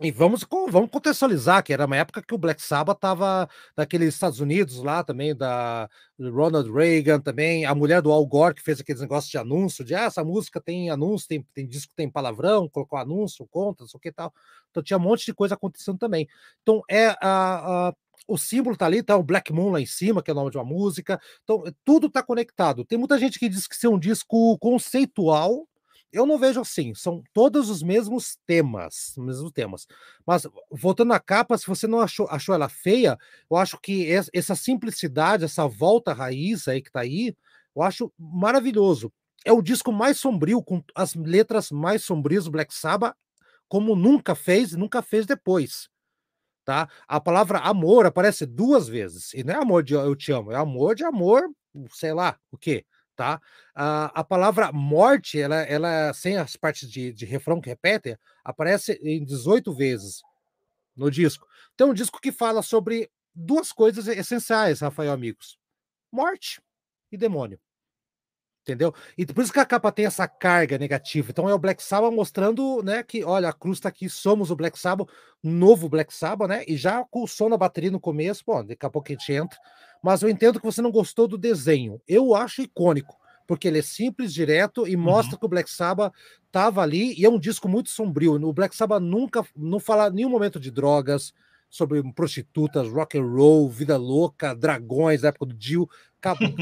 e vamos, vamos contextualizar que era uma época que o Black Sabbath estava naqueles Estados Unidos lá também, da Ronald Reagan também, a mulher do Al Gore que fez aqueles negócios de anúncio, de ah, essa música tem anúncio, tem, tem disco tem palavrão, colocou anúncio, conta, não sei o que tal. Então tinha um monte de coisa acontecendo também. Então é a, a o símbolo tá ali, tá o Black Moon lá em cima, que é o nome de uma música. Então, tudo tá conectado. Tem muita gente que diz que isso é um disco conceitual. Eu não vejo assim, são todos os mesmos temas, mesmos temas. Mas voltando à capa, se você não achou, achou ela feia, eu acho que essa simplicidade, essa volta raiz aí que tá aí, eu acho maravilhoso. É o disco mais sombrio, com as letras mais sombrias do Black Sabbath, como nunca fez e nunca fez depois tá? A palavra amor aparece duas vezes, e não é amor de eu te amo, é amor de amor, sei lá, o quê, tá? A, a palavra morte, ela, ela sem as partes de, de refrão que repetem, aparece em 18 vezes no disco. Tem um disco que fala sobre duas coisas essenciais, Rafael amigos: morte e demônio entendeu? E por isso que a capa tem essa carga negativa. Então é o Black Sabbath mostrando, né, que olha, a cruz tá aqui, somos o Black Sabbath, novo Black Sabbath, né? E já com o som na bateria no começo, bom, daqui a pouco a gente entra. Mas eu entendo que você não gostou do desenho. Eu acho icônico, porque ele é simples, direto e mostra uhum. que o Black Sabbath tava ali e é um disco muito sombrio. O Black Sabbath nunca não fala nenhum momento de drogas, sobre prostitutas, rock and roll, vida louca, dragões época do Dio,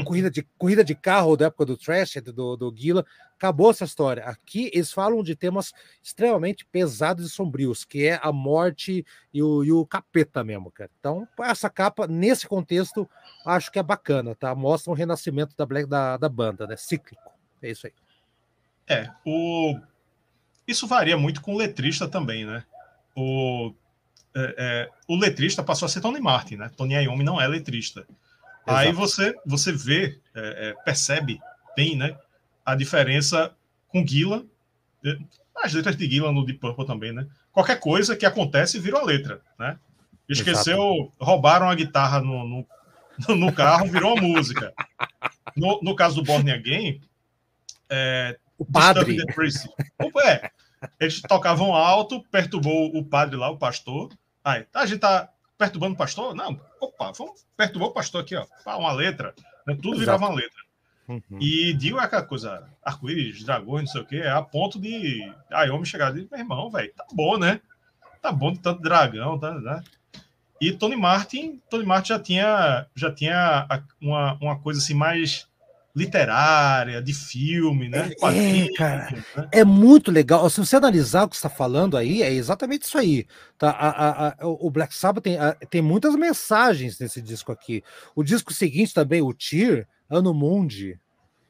corrida, de, corrida de carro da época do Trash, do, do Gila. Acabou essa história. Aqui eles falam de temas extremamente pesados e sombrios, que é a morte e o, e o capeta mesmo, cara. Então, essa capa, nesse contexto, acho que é bacana, tá? Mostra um renascimento da, Black, da, da banda, né? Cíclico. É isso aí. É, o... isso varia muito com o letrista também, né? O é, é, o letrista passou a ser Tony Martin, né? Tony Iommi não é letrista. Aí você você vê, é, é, percebe bem, né? A diferença com Gila, é, as letras de Gila no Deep Purple também, né? Qualquer coisa que acontece virou a letra, né? Esqueceu, Exato. roubaram a guitarra no, no, no, carro, virou a música. No, no caso do Born Again, é, o padre. É, eles tocavam alto, perturbou o padre lá, o pastor, Aí, a gente tá perturbando o pastor? Não, opa, vamos perturbar o pastor aqui, ó. Uma letra. Né? Tudo Exato. virava uma letra. Uhum. E digo é aquela coisa, arco-íris, dragões, não sei o quê, é a ponto de aí homem chegar e meu irmão, velho, tá bom, né? Tá bom de tanto dragão, tá, né? E Tony Martin, Tony Martin já tinha, já tinha uma, uma coisa assim mais literária, de filme, né? É, cara, né? é muito legal. Se você analisar o que está falando aí, é exatamente isso aí. Tá? A, a, a, o Black Sabbath tem, tem muitas mensagens nesse disco aqui. O disco seguinte também, o Tear, Ano Mundi,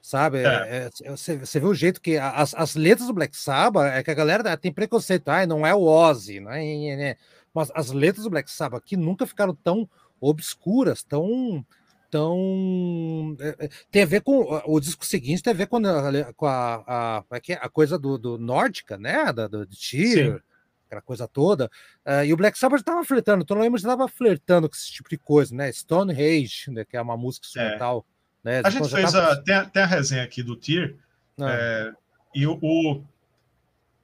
Sabe? É. É, você, você vê o jeito que as, as letras do Black Sabbath é que a galera tem preconceito, ah, não é o Ozzy, né mas as letras do Black Sabbath aqui nunca ficaram tão obscuras, tão tão é, é, tem a ver com o disco seguinte tem a ver com a, com a, a, a, é a coisa do, do nórdica, né? Da, do, do Tyr, aquela coisa toda. Uh, e o Black Sabbath estava flertando, o Tony Lemos estava flertando com esse tipo de coisa, né? Stone Age, né, que é uma música instrumental. É. Né? A gente fez tava... a, tem, a, tem a resenha aqui do Tyr, é, e o, o,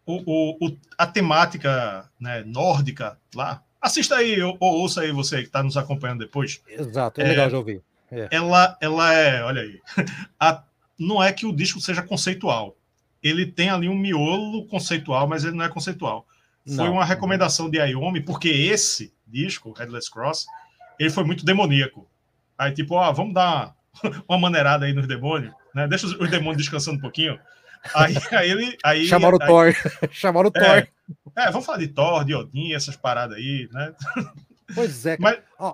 o, a temática né, nórdica lá. Assista aí, ou, ou ouça aí você que está nos acompanhando depois. Exato, é, é legal de ouvir. É. Ela, ela é, olha aí, a, não é que o disco seja conceitual. Ele tem ali um miolo conceitual, mas ele não é conceitual. Foi não. uma recomendação de Ayomi, porque esse disco, Headless Cross, ele foi muito demoníaco. Aí, tipo, ah, vamos dar uma maneirada aí nos demônios, né? Deixa os, os demônios descansando um pouquinho. Aí, aí ele. Aí, Chamaram o Thor. Chamaram o Thor. É, é, vamos falar de Thor, de Odin, essas paradas aí, né? Pois é, Mas... Ó,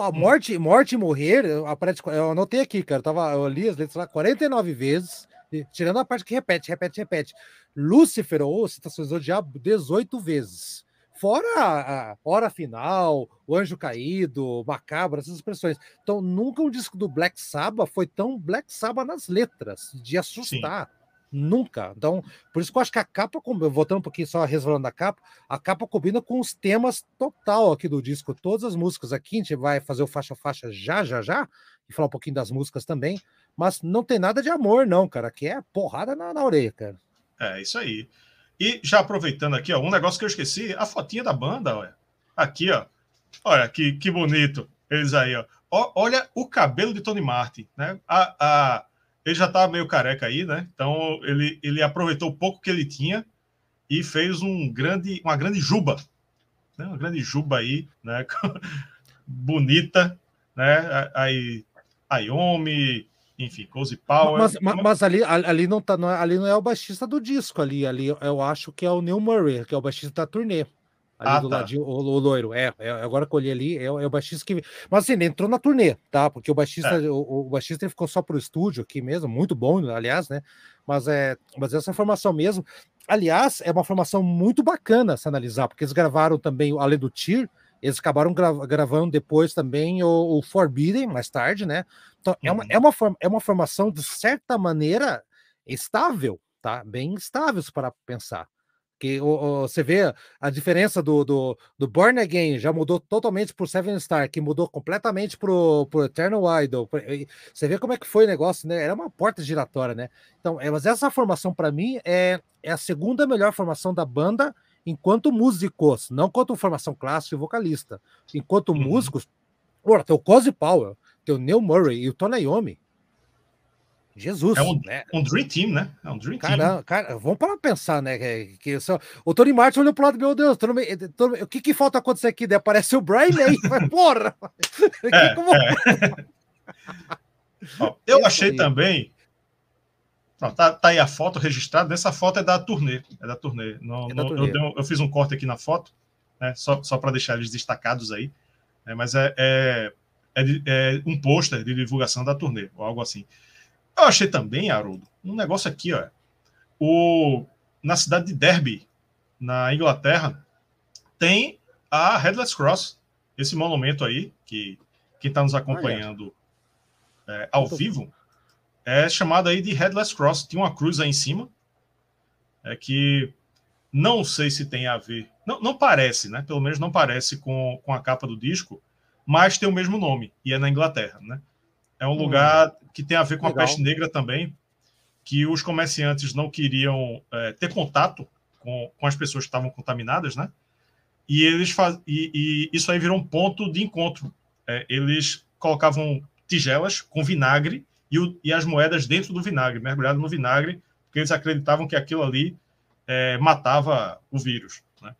a morte, morte e morrer, eu, eu anotei aqui, cara. Eu, tava, eu li as letras lá 49 vezes, tirando a parte que repete, repete, repete. Lúcifer, ou citações do diabo, 18 vezes. Fora a, a hora final, o anjo caído, macabro, essas expressões. Então, nunca um disco do Black Sabbath foi tão Black Sabbath nas letras, de assustar. Sim. Nunca. Então, por isso que eu acho que a capa, voltando um pouquinho só resvalando a capa, a capa combina com os temas total aqui do disco. Todas as músicas aqui, a gente vai fazer o faixa-faixa já, já, já, e falar um pouquinho das músicas também. Mas não tem nada de amor, não, cara. Aqui é porrada na, na orelha, cara. É, isso aí. E já aproveitando aqui, ó, um negócio que eu esqueci, a fotinha da banda, olha. Aqui, ó. Olha, que, que bonito. Eles aí, ó. Olha o cabelo de Tony Martin, né? A, a, ele já estava meio careca aí, né? Então ele, ele aproveitou o pouco que ele tinha e fez um grande, uma grande juba, né? Uma grande juba aí, né? Bonita, né? Aí, Ayomi, enfim, Cozy Power. Mas, mas, mas, ali, ali, não tá, não é, ali não é o baixista do disco, ali, ali eu acho que é o Neil Murray, que é o baixista da turnê. Ali ah, do tá. ladinho, o, o, loiro. É, é, agora olhei ali, é, é, o baixista que. Mas assim, ele entrou na turnê, tá? Porque o baixista, é. o, o, baixista ele ficou só pro estúdio aqui mesmo, muito bom, aliás, né? Mas é, mas essa formação mesmo. Aliás, é uma formação muito bacana se analisar, porque eles gravaram também, além do Tyr, eles acabaram gra gravando depois também o, o, Forbidden, mais tarde, né? Então, é, uma, uhum. é, uma é uma formação, de certa maneira, estável, tá? Bem estável, para pensar. Que o, o, você vê a diferença do, do, do Born Again já mudou totalmente para o Seven Star, que mudou completamente para o Eternal Idol. Você vê como é que foi o negócio, né? Era uma porta giratória, né? Então, é, mas essa formação, para mim, é, é a segunda melhor formação da banda enquanto músicos, não quanto formação clássica e vocalista. Enquanto uhum. músicos, ora, tem o Cozy Powell, tem o Neil Murray e o Tony Iommi Jesus. É um, né? um Dream Team, né? É um Dream cara, Team. Cara, vamos para pensar, né? Que, que só... O Tony Martin olhou pro lado, meu Deus, no meio, tô no... o que que falta acontecer aqui? Daí aparece o Brian May. Porra! É, como... é. Ó, eu achei aí. também. Ó, tá, tá, aí a foto registrada. Essa foto é da turnê. É da turnê. Não, é da turnê. Eu, eu, fiz um corte aqui na foto, né? Só, só para deixar eles destacados aí. Né? Mas é, é, é, é um pôster de divulgação da turnê, ou algo assim. Eu achei também, Haroldo, um negócio aqui, ó. O, na cidade de Derby, na Inglaterra, tem a Headless Cross, esse monumento aí, que quem está nos acompanhando é, ao vivo, é chamado aí de Headless Cross. Tinha uma cruz aí em cima, é que não sei se tem a ver, não, não parece, né? Pelo menos não parece com, com a capa do disco, mas tem o mesmo nome, e é na Inglaterra, né? É um hum. lugar que tem a ver com Legal. a peste negra também, que os comerciantes não queriam é, ter contato com, com as pessoas que estavam contaminadas, né? E eles faz... e, e isso aí virou um ponto de encontro. É, eles colocavam tigelas com vinagre e, o, e, as moedas dentro do vinagre, mergulhado no vinagre, porque eles acreditavam que aquilo ali é, matava o vírus né,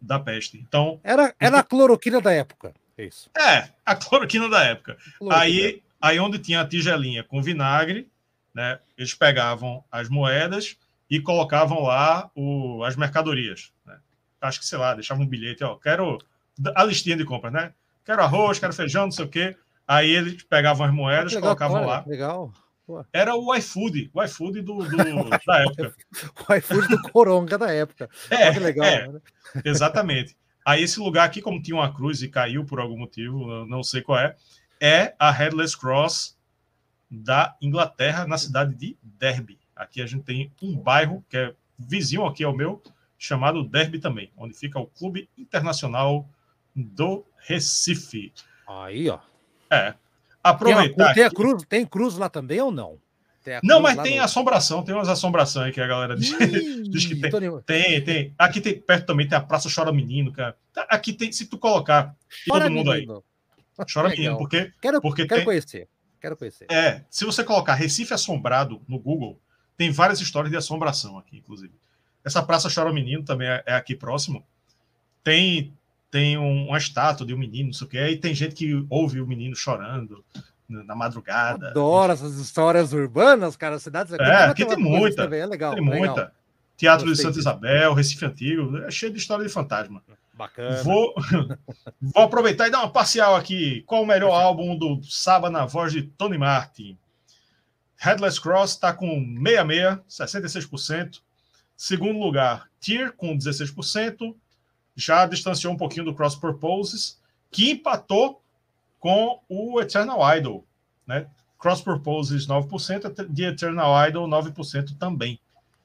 da peste. Então era, era a cloroquina da época. Isso. É, a cloroquina da época. Cloroquina. Aí, aí onde tinha a tigelinha com vinagre, né, eles pegavam as moedas e colocavam lá o, as mercadorias. Né? Acho que, sei lá, deixavam um bilhete, ó, quero a listinha de compras, né? Quero arroz, quero feijão, não sei o quê. Aí eles pegavam as moedas, legal, colocavam lá. Legal. Era o iFood, o iFood do, do da época. o iFood do Coronga da época. É, que legal. É, né? Exatamente. Aí esse lugar aqui, como tinha uma cruz e caiu por algum motivo, não sei qual é, é a Headless Cross da Inglaterra, na cidade de Derby. Aqui a gente tem um bairro que é vizinho aqui ao meu, chamado Derby também, onde fica o Clube Internacional do Recife. Aí, ó. É. Aproveitar. Tem, a, tem, a cruz, tem cruz lá também ou não? Não, mas tem no... assombração, tem umas assombrações aí que a galera diz, diz que tem. Tem, tem. Aqui tem, perto também tem a Praça Chora Menino, cara. Tá, aqui tem, se tu colocar Chora todo mundo menino. aí. Chora Legal. Menino, porque. Quero, porque quero tem, conhecer. Quero conhecer. É, se você colocar Recife Assombrado no Google, tem várias histórias de assombração aqui, inclusive. Essa Praça Chora Menino também é, é aqui próximo. Tem tem um, uma estátua de um menino, não sei o que, e tem gente que ouve o menino chorando na madrugada. Adoro essas histórias urbanas, cara, cidades aqui. É, aqui tem muita. É legal, tem legal. muita. Teatro Gostei de Santa Isabel, Recife Antigo, é cheio de história de fantasma. Bacana. Vou, vou aproveitar e dar uma parcial aqui. Qual o melhor álbum do Saba na voz de Tony Martin? Headless Cross está com 66, 66%. Segundo lugar, Tear com 16%. Já distanciou um pouquinho do Cross Purposes, que empatou com o Eternal Idol, né? Cross Purposes 9%, de Eternal Idol 9% também.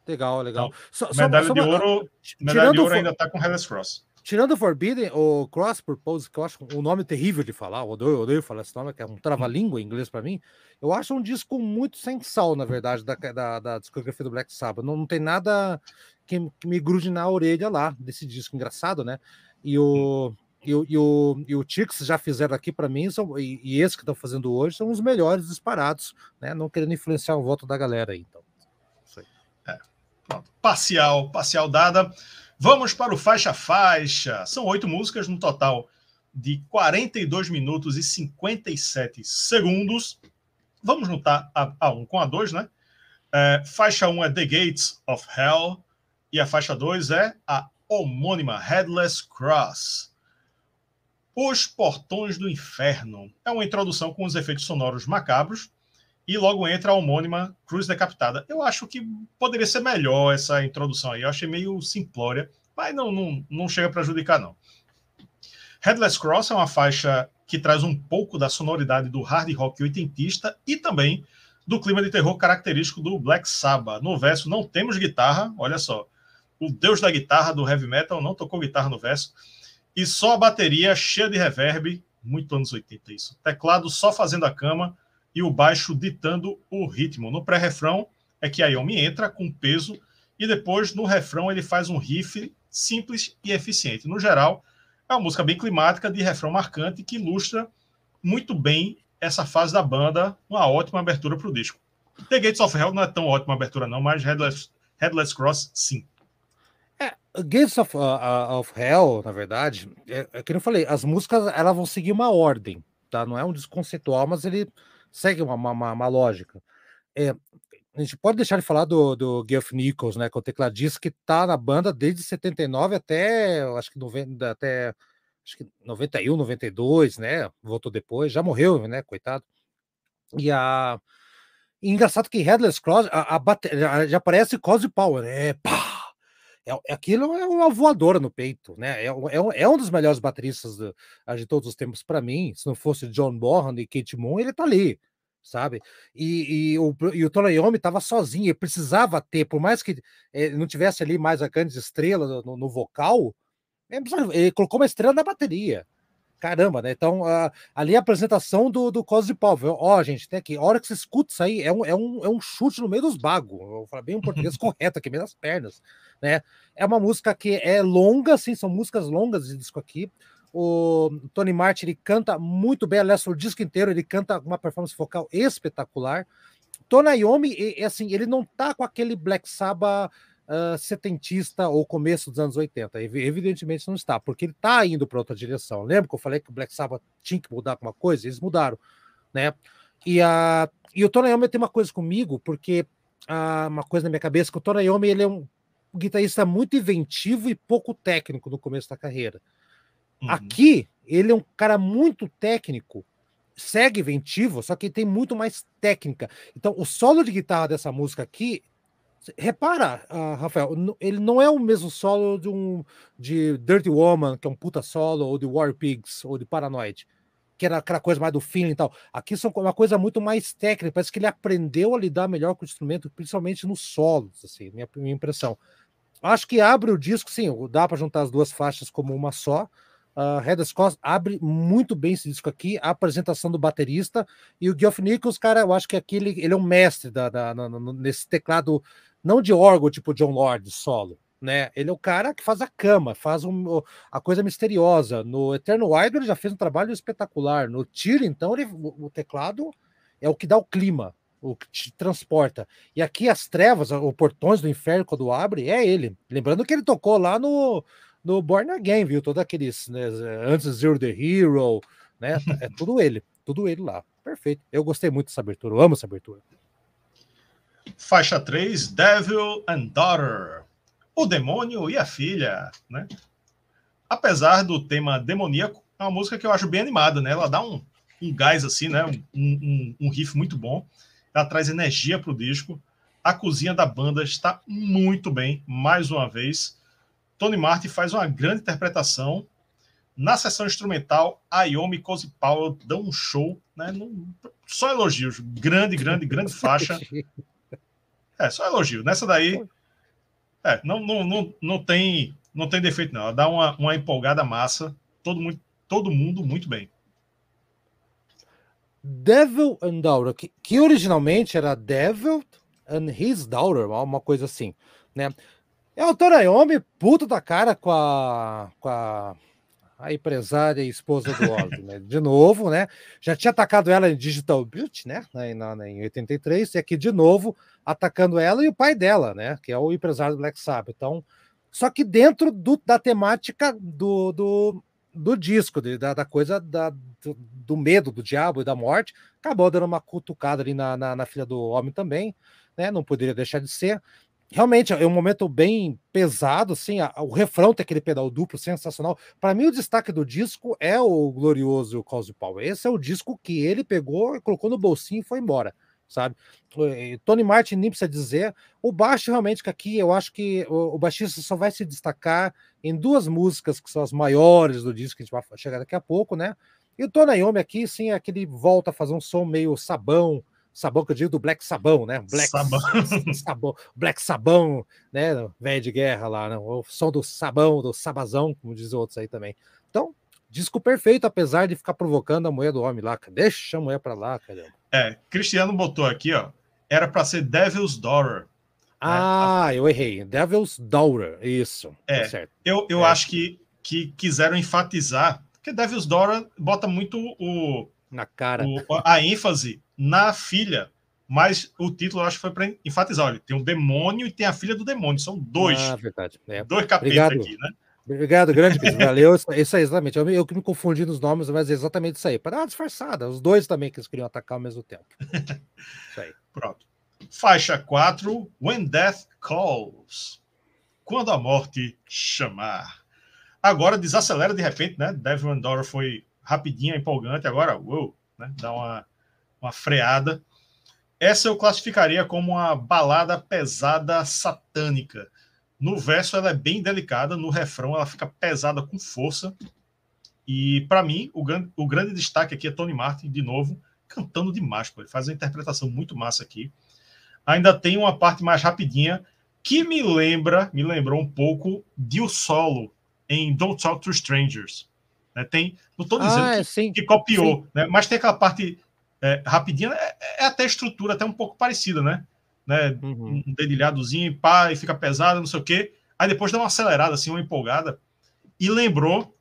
Legal, legal. Então, só, medalha só, de ouro, medalha de ouro ainda está com Hellas Cross. Tirando o Forbidden, o Cross Purpose, que eu acho um nome terrível de falar, eu odeio, eu odeio falar esse nome, que é um trava-língua em inglês para mim, eu acho um disco muito sem sal, na verdade, da, da, da discografia do Black Sabbath. Não, não tem nada que, que, me grude na orelha lá desse disco engraçado, né? E o, e e o, e o Tix já fizeram aqui para mim, são, e, e esses que estão fazendo hoje são os melhores disparados, né? Não querendo influenciar o voto da galera aí, então. É, pronto. Parcial, parcial dada. Vamos para o faixa faixa. São oito músicas no total de 42 minutos e 57 segundos. Vamos notar a, a 1 com a 2, né? É, faixa 1 é The Gates of Hell e a faixa 2 é a homônima Headless Cross. Os Portões do Inferno é uma introdução com os efeitos sonoros macabros e logo entra a homônima Cruz Decapitada. Eu acho que poderia ser melhor essa introdução aí. Eu achei meio simplória, mas não, não, não chega para prejudicar, não. Headless Cross é uma faixa que traz um pouco da sonoridade do hard rock oitentista e também do clima de terror característico do Black Sabbath. No verso não temos guitarra, olha só. O deus da guitarra do heavy metal não tocou guitarra no verso. E só a bateria cheia de reverb, muito anos 80 isso. Teclado só fazendo a cama e o baixo ditando o ritmo. No pré-refrão é que a Yomi entra com peso e depois no refrão ele faz um riff simples e eficiente. No geral, é uma música bem climática, de refrão marcante, que ilustra muito bem essa fase da banda, uma ótima abertura para o disco. The Gates of Hell não é tão ótima abertura, não, mas Headless, Headless Cross, sim. É, Gates of, uh, of Hell, na verdade, é, é que eu falei, as músicas elas vão seguir uma ordem, tá? Não é um disco conceitual, mas ele segue uma, uma, uma lógica. É, a gente pode deixar de falar do, do Geoff Nichols, né, que é o tecladista que tá na banda desde 79 até, acho que 90, até acho que 91, 92, né, voltou depois, já morreu, né, coitado. E a e engraçado que Headless Cross, a, a bateria, já aparece Cosy Power, né, pá! É, aquilo é uma voadora no peito, né? É, é, é um dos melhores bateristas de, de todos os tempos para mim. Se não fosse John Bonham e Kate Moon, ele tá ali, sabe? E, e, o, e o Tony Iommi estava sozinho, ele precisava ter, por mais que não tivesse ali mais a grande estrela no, no vocal, ele colocou uma estrela na bateria. Caramba, né? Então, ali a apresentação do, do Paulo. Ó, oh, gente, tem aqui. A hora que você escuta isso aí, é um, é um, é um chute no meio dos bagos. Vou falar bem em português correto aqui, meio das pernas, né? É uma música que é longa, assim, são músicas longas de disco aqui. O Tony Martin ele canta muito bem, aliás, o disco inteiro ele canta uma performance vocal espetacular. Tony Iommi, assim, ele não tá com aquele Black Sabbath uh, setentista ou começo dos anos 80. Evidentemente não está, porque ele está indo para outra direção. Lembra que eu falei que o Black Sabbath tinha que mudar alguma coisa? Eles mudaram, né? E, a, e o Tony Iommi tem uma coisa comigo, porque uh, uma coisa na minha cabeça, que o Tony Iommi ele é um guitarrista muito inventivo e pouco técnico no começo da carreira. Uhum. Aqui, ele é um cara muito técnico segue inventivo, só que tem muito mais técnica. Então, o solo de guitarra dessa música aqui, repara, uh, Rafael, ele não é o mesmo solo de um de Dirty Woman, que é um puta solo, ou de War Pigs, ou de Paranoid, que era aquela coisa mais do feeling e tal. Aqui são uma coisa muito mais técnica, parece que ele aprendeu a lidar melhor com o instrumento, principalmente nos solos, assim, minha, minha impressão. Acho que abre o disco, sim, dá para juntar as duas faixas como uma só, Uh, Heather Scott abre muito bem esse disco aqui, a apresentação do baterista e o Geoff Nichols, cara, eu acho que aqui ele, ele é um mestre da, da, nesse teclado, não de órgão tipo John Lord solo, né? Ele é o cara que faz a cama, faz um, a coisa misteriosa. No Eternal Wild ele já fez um trabalho espetacular. No Tiro, então, ele, o, teclado é o que dá o clima, o que te transporta. E aqui as trevas, os portões do inferno, quando abre, é ele. Lembrando que ele tocou lá no no Born Again, viu? Todos aqueles, né, antes Zero the Hero, né? É tudo ele, tudo ele lá. Perfeito. Eu gostei muito dessa abertura, eu amo essa abertura. Faixa 3, Devil and Daughter. O demônio e a filha, né? Apesar do tema demoníaco, é uma música que eu acho bem animada, né? Ela dá um, um gás assim, né? Um, um, um riff muito bom. Ela traz energia para o disco. A cozinha da banda está muito bem, mais uma vez. Tony Martin faz uma grande interpretação. Na sessão instrumental, Ayomi Cozy Powell dão um show, né? só elogios. Grande, grande, grande faixa. É, só elogio. Nessa daí, é, não, não, não, não, tem, não tem defeito, não. Ela dá uma, uma empolgada massa. Todo mundo, todo mundo muito bem. Devil and Daughter, que, que originalmente era Devil and His Daughter, uma coisa assim, né? É o Torayomi, puto da cara com a, com a, a empresária e esposa do Ozzy, né? De novo, né? Já tinha atacado ela em Digital Beauty, né? Na, na, em 83, e aqui de novo atacando ela e o pai dela, né? Que é o empresário do Black Sabbath. Então, só que dentro do, da temática do, do, do disco, de, da, da, coisa da, do, do, medo do diabo e da morte, acabou dando uma cutucada ali na, na, na filha do homem também, né? Não poderia deixar de ser realmente é um momento bem pesado, assim, a, o refrão tem aquele pedal duplo sensacional. Para mim, o destaque do disco é o glorioso Cause Power. Esse é o disco que ele pegou e colocou no bolsinho e foi embora, sabe? Tony Martin nem precisa dizer. O baixo, realmente, que aqui eu acho que o, o baixista só vai se destacar em duas músicas que são as maiores do disco, que a gente vai chegar daqui a pouco, né? E o Tony Iommi aqui, sim, é aquele volta a fazer um som meio sabão, sabão que eu digo do Black Sabão, né? Black sabão. sabão Black Sabão, né? Velho de guerra lá, né? o som do sabão, do sabazão, como dizem outros aí também. Então, disco perfeito, apesar de ficar provocando a mulher do homem lá. Deixa a mulher pra lá, caramba. É, Cristiano botou aqui, ó. Era para ser Devil's Daughter. Né? Ah, né? eu errei. Devil's Daughter, isso. Tá é, tá certo. eu, eu é. acho que, que quiseram enfatizar, porque Devil's Daughter bota muito o. Na cara. O, a ênfase na filha. Mas o título eu acho que foi para enfatizar: olha, tem um demônio e tem a filha do demônio. São dois. Ah, verdade. É. Dois capetas aqui, né? Obrigado, grande Valeu. Isso aí, exatamente. Eu, eu que me confundi nos nomes, mas é exatamente isso aí. Para dar uma disfarçada. Os dois também que eles queriam atacar ao mesmo tempo. Isso aí. Pronto. Faixa 4, When Death Calls. Quando a morte chamar. Agora desacelera de repente, né? Devil Andorra foi rapidinho, empolgante. Agora, uou, né? Dá uma uma freada. Essa eu classificaria como uma balada pesada satânica. No verso ela é bem delicada, no refrão ela fica pesada com força. E para mim, o grande, o grande destaque aqui é Tony Martin, de novo, cantando demais. Pô. Ele faz uma interpretação muito massa aqui. Ainda tem uma parte mais rapidinha que me lembra, me lembrou um pouco de o solo em Don't Talk to Strangers. Né? Tem, não estou dizendo ah, que, que, copiou, né? mas tem aquela parte é, rapidinho, é, é, até a estrutura até um pouco parecida, né? Né? Uhum. Um dedilhadozinho, pá, e fica pesado, não sei o quê. Aí depois dá uma acelerada, assim, uma empolgada. E lembrou,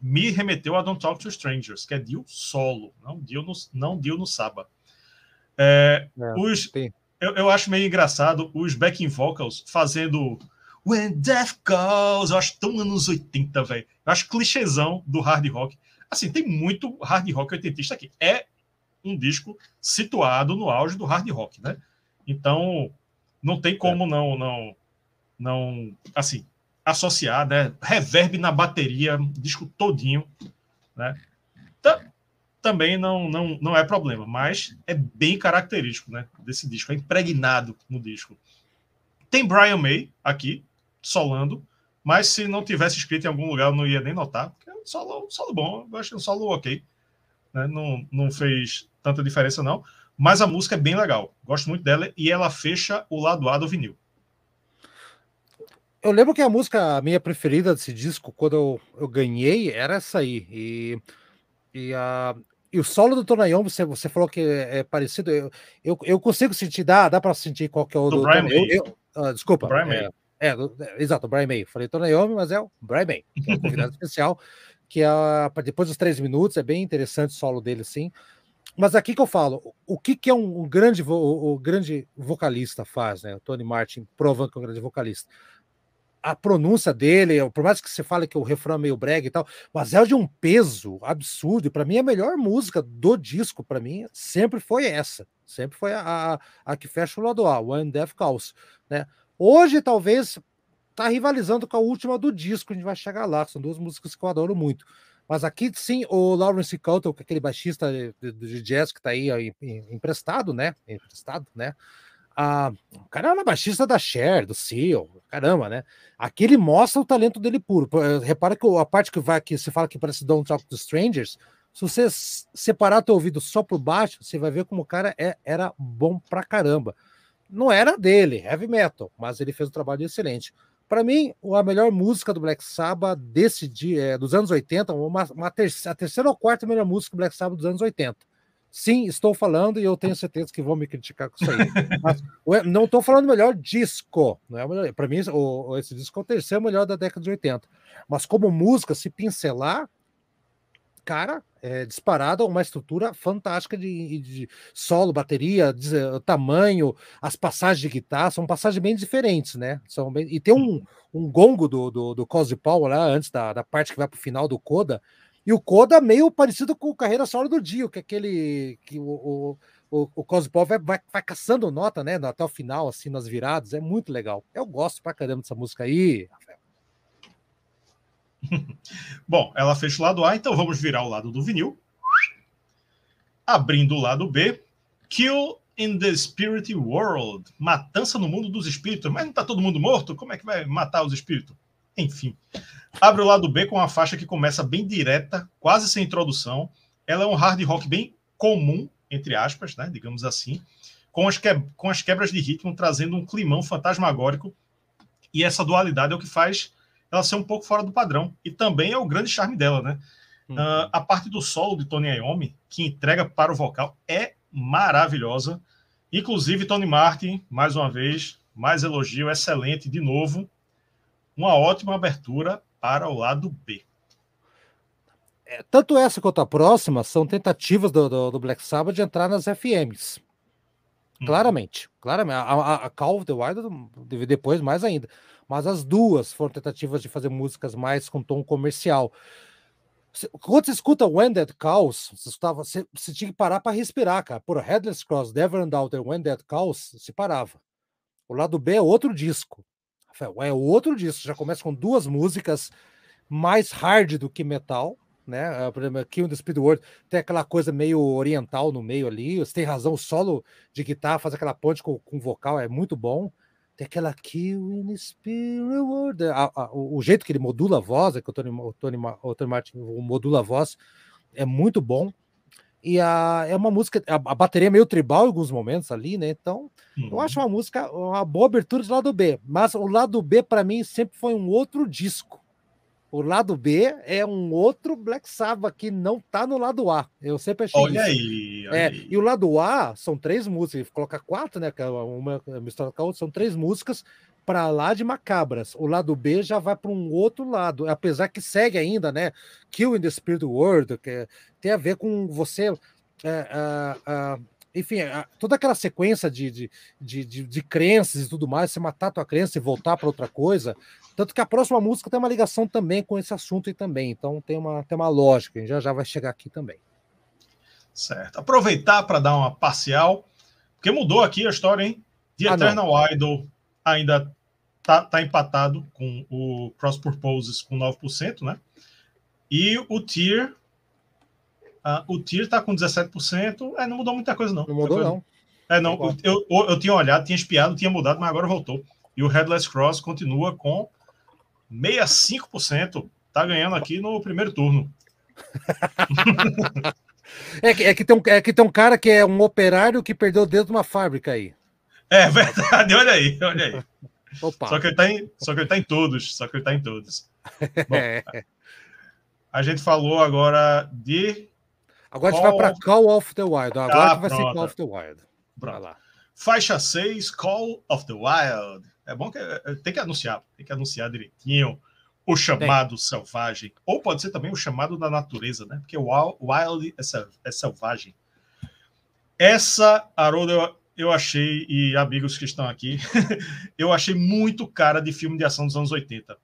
me remeteu a Don't Talk to Strangers, que é Dio solo, não Dio no, não Dio no Saba. É, é, os, eu, eu acho meio engraçado os backing vocals fazendo When Death Calls, eu acho tão anos 80, velho. Eu acho clichêzão do hard rock. Assim, tem muito hard rock oitentista aqui. É um disco situado no auge do hard rock, né? Então, não tem como não não não assim associar, né? Reverb na bateria, disco todinho, né? Também não, não, não é problema, mas é bem característico né, desse disco, é impregnado no disco. Tem Brian May aqui, solando, mas se não tivesse escrito em algum lugar, eu não ia nem notar, porque é um solo, solo bom, eu achei um solo ok. Né? Não, não fez tanta diferença, não. Mas a música é bem legal. Gosto muito dela e ela fecha o lado A do vinil. Eu lembro que a música minha preferida desse disco, quando eu, eu ganhei, era essa aí. E, e, a, e o solo do Tonayom, você, você falou que é, é parecido. Eu, eu, eu, consigo sentir, dá, dá para sentir qual que é o do, do Brian May. Eu, uh, desculpa. Brian May. É, é, é, exato, Brian May. Falei Tonayomi, mas é o Brian May, que é um convidado especial, que é, depois dos três minutos, é bem interessante o solo dele, sim. Mas aqui que eu falo, o que, que é um, um grande, o, o, grande vocalista faz, né? O Tony Martin provando que é um grande vocalista. A pronúncia dele, por mais que você fale que o refrão é meio brega e tal, mas é de um peso absurdo. Para mim, a melhor música do disco, para mim, sempre foi essa. Sempre foi a, a, a que fecha o lado A, One Death Calls, né? Hoje, talvez, tá rivalizando com a última do disco, a gente vai chegar lá, são duas músicas que eu adoro muito. Mas aqui, sim, o Lawrence Couto, é aquele baixista de, de, jazz que tá aí, emprestado, né? Emprestado, né? Ah, o cara é uma baixista da Cher, do Seal, caramba, né? Aqui ele mostra o talento dele puro. Repara que a parte que vai que se fala que parece Don't Talk to Strangers, se você separar teu ouvido só por baixo, você vai ver como o cara é, era bom pra caramba não era dele, heavy metal, mas ele fez um trabalho excelente. Para mim, a melhor música do Black Sabbath desse dia, é, dos anos 80, uma, uma ter a terceira ou quarta melhor música do Black Sabbath dos anos 80. Sim, estou falando e eu tenho certeza que vão me criticar com isso aí. Mas, não estou falando melhor disco, não é Para mim, o, esse disco é o terceiro melhor da década de 80. Mas como música, se pincelar, cara, é, disparado uma estrutura fantástica de, de solo, bateria, de, tamanho, as passagens de guitarra são passagens bem diferentes, né? São bem, e tem um, um gongo do, do, do Cosy Paul lá, antes da, da parte que vai para o final do Coda, e o Coda meio parecido com o Carreira Solo do Dio, que é aquele que o, o, o, o Paul vai, vai, vai caçando nota, né? Até o final, assim, nas viradas, é muito legal. Eu gosto pra caramba dessa música aí. Bom, ela fecha o lado A, então vamos virar o lado do vinil. Abrindo o lado B, Kill in the Spirit World, Matança no Mundo dos Espíritos. Mas não tá todo mundo morto? Como é que vai matar os espíritos? Enfim. Abre o lado B com uma faixa que começa bem direta, quase sem introdução. Ela é um hard rock bem comum, entre aspas, né, digamos assim, com as, que... com as quebras de ritmo trazendo um climão fantasmagórico. E essa dualidade é o que faz ela ser um pouco fora do padrão. E também é o grande charme dela, né? Uhum. Uh, a parte do solo de Tony Iommi, que entrega para o vocal, é maravilhosa. Inclusive, Tony Martin, mais uma vez, mais elogio, excelente de novo. Uma ótima abertura para o lado B. É, tanto essa quanto a próxima são tentativas do, do, do Black Sabbath de entrar nas FMs. Uhum. Claramente, claramente. A, a, a Call of the Wild depois mais ainda mas as duas foram tentativas de fazer músicas mais com tom comercial. Quando você escuta When That Calls, você, estava, você, você tinha que parar para respirar, cara. Por Headless Cross, Never and Outer, When That Calls, se parava. O lado B é outro disco. É outro disco, já começa com duas músicas mais hard do que metal, né? Ah, por exemplo, Kill the Speed World tem aquela coisa meio oriental no meio ali. Você tem razão, o solo de guitarra faz aquela ponte com, com vocal, é muito bom. Tem aquela Kill in Spirit World. A, a, o, jeito que ele modula a voz, é que o Tony, o Tony, o Tony Martin modula a voz, é muito bom. E a, é uma música, a, a bateria é meio tribal em alguns momentos ali, né? Então, uhum. eu acho uma música, uma boa abertura de lado B. Mas o lado B, para mim, sempre foi um outro disco. O lado B é um outro Black Sabbath que não tá no lado A. Eu sempre achei olha. Aí, olha é, aí. E o lado A são três músicas, coloca quatro, né? É uma mistura com a outra, são três músicas para lá de macabras. O lado B já vai para um outro lado, apesar que segue ainda, né? Kill in the Spirit World, que tem a ver com você. É, enfim, toda aquela sequência de, de, de, de, crenças e tudo mais, você matar a tua crença e voltar para outra coisa, tanto que a próxima música tem uma ligação também com esse assunto e também. Então tem uma, tem uma lógica, a gente já, já vai chegar aqui também. Certo. Aproveitar para dar uma parcial, porque mudou aqui a história, hein? The ah, Eternal não. Idol ainda tá, tá empatado com o Cross Purposes com 9%, né? E o Tier Ah, o Tyr tá com 17%, é, não mudou muita coisa, não. Não mudou, coisa... não. É, não, eu, eu, eu, tinha olhado, tinha espiado, tinha mudado, mas agora voltou. E o Headless Cross continua com 65%. Tá ganhando aqui no primeiro turno. é, que, é, que tem um, é que tem um cara que é um operário que perdeu dentro de uma fábrica aí. É verdade, olha aí, olha aí. Opa. Só, que ele tá em, só que ele tá em todos, só que ele tá em todos. Bom, a gente falou agora de. Agora a gente vai para Call of the Wild. Agora ah, vai pronto. ser Call of the Wild. Pronto. lá. Faixa 6, Call of the Wild. É bom que é, tem que anunciar, tem que anunciar direitinho o chamado tem. selvagem. Ou pode ser também o chamado da natureza, né? Porque o wild é, é selvagem. Essa, Haroldo, eu, eu achei, e amigos que estão aqui, eu achei muito cara de filme de ação dos anos 80.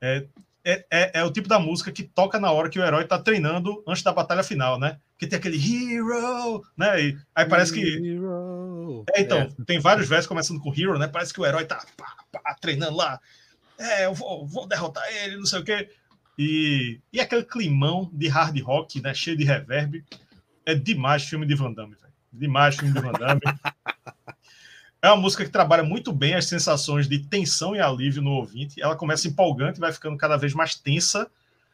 É, é, é, é, o tipo da música que toca na hora que o herói está treinando antes da batalha final, né? Que tem aquele hero, né? E aí parece que. É, então, é. tem vários versos começando com hero, né? Parece que o herói tá pá, pá, treinando lá. É, eu vou, vou, derrotar ele, não sei o quê. E, e aquele climão de hard rock, né? Cheio de reverb. É demais filme de Van Damme, velho. Demais filme de Van Damme. É uma música que trabalha muito bem as sensações de tensão e alívio no ouvinte. Ela começa empolgante, vai ficando cada vez mais tensa,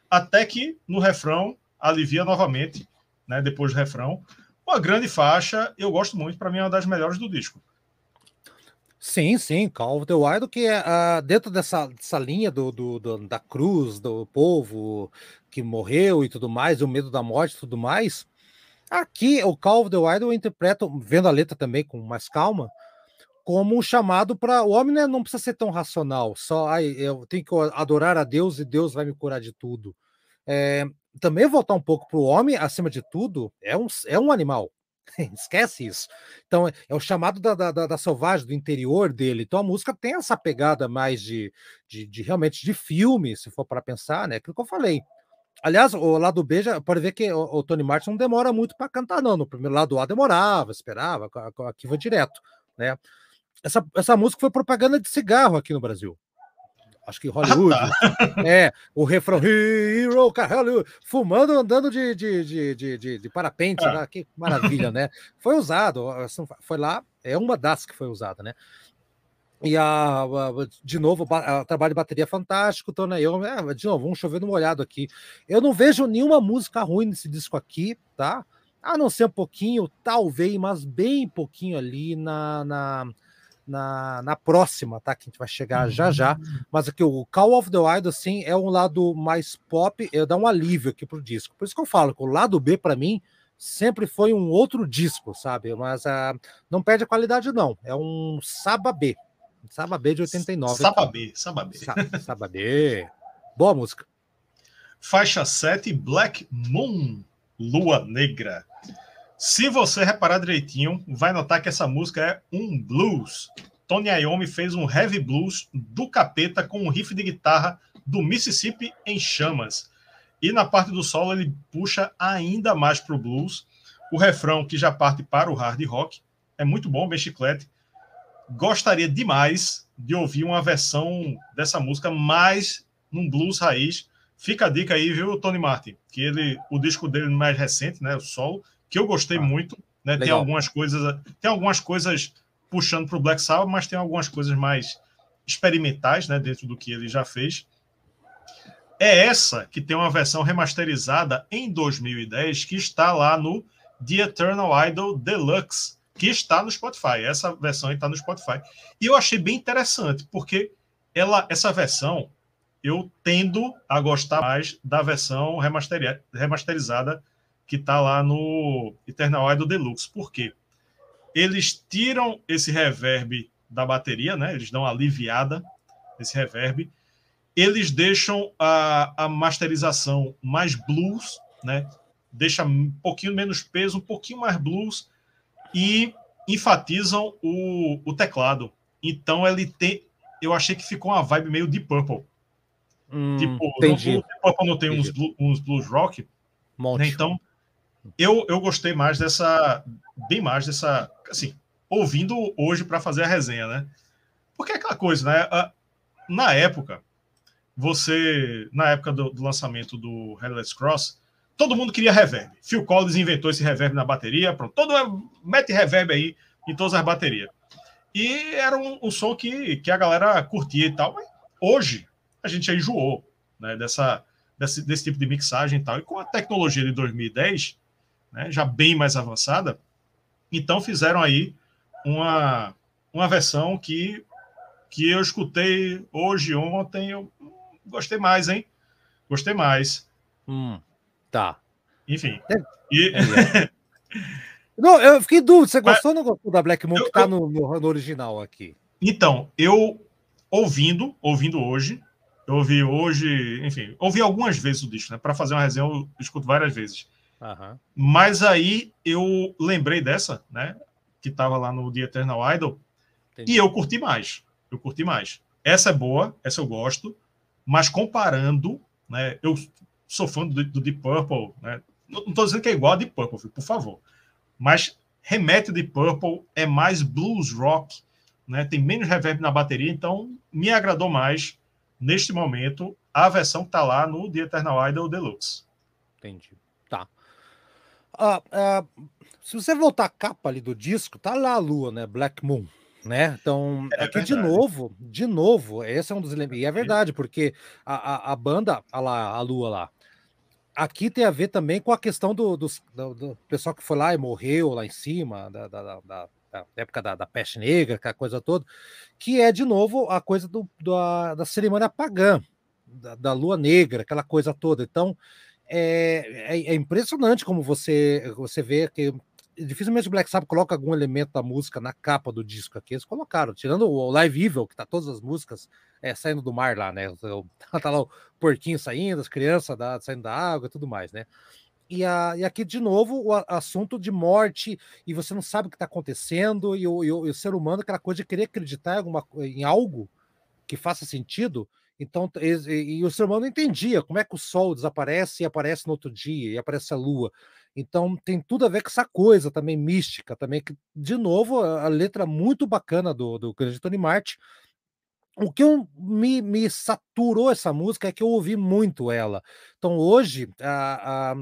até que no refrão alivia novamente, né, depois do refrão. Uma grande faixa, eu gosto muito, para mim é uma das melhores do disco. Sim, sim, Call of the Wild, que é uh, dentro dessa, dessa linha do, do, do, da cruz, do povo que morreu e tudo mais, o medo da morte e tudo mais. Aqui, o Call of the Wild eu interpreto, vendo a letra também com mais calma, como um chamado para o homem né, não precisa ser tão racional, só ai, eu tenho que adorar a Deus e Deus vai me curar de tudo. É, também voltar um pouco para o homem, acima de tudo, é um, é um animal. Esquece isso. Então, é o chamado da, da, da, selvagem, do interior dele. Então, a música tem essa pegada mais de, de, de realmente de filme, se for para pensar, né? Aquilo que eu falei. Aliás, o lado B, já, pode ver que o, o Tony Martin não demora muito para cantar, não. No primeiro lado A demorava, esperava, aqui foi direto, né? essa, essa música foi propaganda de cigarro aqui no Brasil. Acho que Hollywood. Ah, tá. É, o refrão Hero, cara, Hollywood, fumando, andando de, de, de, de, de, parapente, ah. que maravilha, né? Foi usado, foi lá, é uma das que foi usada, né? E a, a, de novo, o trabalho de bateria fantástico, Tony eu, é, de novo, vamos chover no molhado aqui. Eu não vejo nenhuma música ruim nesse disco aqui, tá? A não ser um pouquinho, talvez, mas bem pouquinho ali na, na na, na próxima, tá? Que a gente vai chegar uhum. já já. Uhum. Mas aqui o Call of the Wild, assim, é um lado mais pop, eu dá um alívio aqui pro disco. Por isso que eu falo que o lado B, para mim, sempre foi um outro disco, sabe? Mas uh, não perde a qualidade, não. É um Saba B. Saba B de 89. Saba B, Saba B. Saba B. Boa música. Faixa 7, Black Moon, Lua Negra. Se você reparar direitinho, vai notar que essa música é um blues. Tony Iommi fez um heavy blues do capeta com um riff de guitarra do Mississippi em chamas. E na parte do solo ele puxa ainda mais para o blues. O refrão, que já parte para o hard rock, é muito bom, bem chiclete. Gostaria demais de ouvir uma versão dessa música mais num blues raiz. Fica a dica aí, viu, Tony Martin? Que ele, o disco dele mais recente, né, o solo, que eu gostei ah, muito. Né? Tem algumas coisas, tem algumas coisas puxando para o Black Sabbath, mas tem algumas coisas mais experimentais, né, dentro do que ele já fez. É essa que tem uma versão remasterizada em 2010 que está lá no The Eternal Idol Deluxe, que está no Spotify. Essa versão está no Spotify. E eu achei bem interessante, porque ela, essa versão eu tendo a gostar mais da versão remasterizada que está lá no Eternal Idol Deluxe. Por quê? Eles tiram esse reverb da bateria, né? Eles dão uma aliviada nesse reverb. Eles deixam a, a masterização mais blues, né? Deixa um pouquinho menos peso, um pouquinho mais blues e enfatizam o, o teclado. Então ele tem, eu achei que ficou uma vibe meio de Purple. Hum, tipo, entendi. No, Purple não tem uns, uns blues rock, né? então eu, eu gostei mais dessa, bem mais dessa, assim, ouvindo hoje para fazer a resenha, né? Porque é aquela coisa, né? Na época, você, na época do, do lançamento do Headless Cross, todo mundo queria reverb. Phil Collins inventou esse reverb na bateria, pronto. Todo mete reverb aí em todas as baterias. E era um, um, som que, que a galera curtia e tal. Mas hoje a gente já enjoou né, dessa, desse, desse tipo de mixagem e tal. E com a tecnologia de 2010, né, já bem mais avançada, então fizeram aí uma, uma versão que, que eu escutei hoje, ontem, eu gostei mais, hein? Gostei mais. Hum. Tá. Enfim. É. E... É. não, eu fiquei dúvida. Você gostou ou não gostou da Black Moon eu, que tá no, no, no, original aqui? Então, eu ouvindo, ouvindo hoje, eu ouvi hoje, enfim, ouvi algumas vezes o disco, né? Para fazer uma resenha, eu escuto várias vezes. Uhum. Mas aí eu lembrei dessa, né? Que tava lá no The Eternal Idol. Entendi. E eu curti mais. Eu curti mais. Essa é boa, essa eu gosto. Mas comparando, né? Eu sou fã do, do Deep Purple, né? Não estou dizendo que é igual a Deep Purple, por favor. Mas remete Deep Purple, é mais blues rock, né? Tem menos reverb na bateria, então me agradou mais neste momento a versão que está lá no The Eternal Idol Deluxe. Entendi. Ah, ah, se você voltar a capa ali do disco, tá lá a lua, né? Black Moon né? Então, é aqui verdade. de novo, de novo, esse é um dos elementos. E é verdade, porque a, a, a banda, a, lá, a Lua lá, aqui tem a ver também com a questão do, do, do, do pessoal que foi lá e morreu lá em cima, da, da, da, da época da, da, peste negra, aquela coisa toda, que é de novo a coisa do, da, da cerimônia pagã, da, da lua negra, aquela coisa toda. Então, é, é, é, impressionante como você, você vê que dificilmente o Black Sabbath coloca algum elemento da música na capa do disco aqui. Eles colocaram, tirando o Live Evil, que tá todas as músicas é, saindo do mar lá, né? Tá lá o porquinho saindo, as crianças da, saindo da água e tudo mais, né? E, a, e aqui, de novo, o assunto de morte, e você não sabe o que está acontecendo, e o, e, o, e o, ser humano, aquela coisa de querer acreditar em, alguma, em algo que faça sentido. Então, e, e o ser humano entendia como é que o sol desaparece e aparece no outro dia, e aparece a lua. Então tem tudo a ver com essa coisa também mística, também que de novo a, a letra muito bacana do do grande Tony Martin. O que eu, me, me saturou essa música é que eu ouvi muito ela. Então hoje a, a,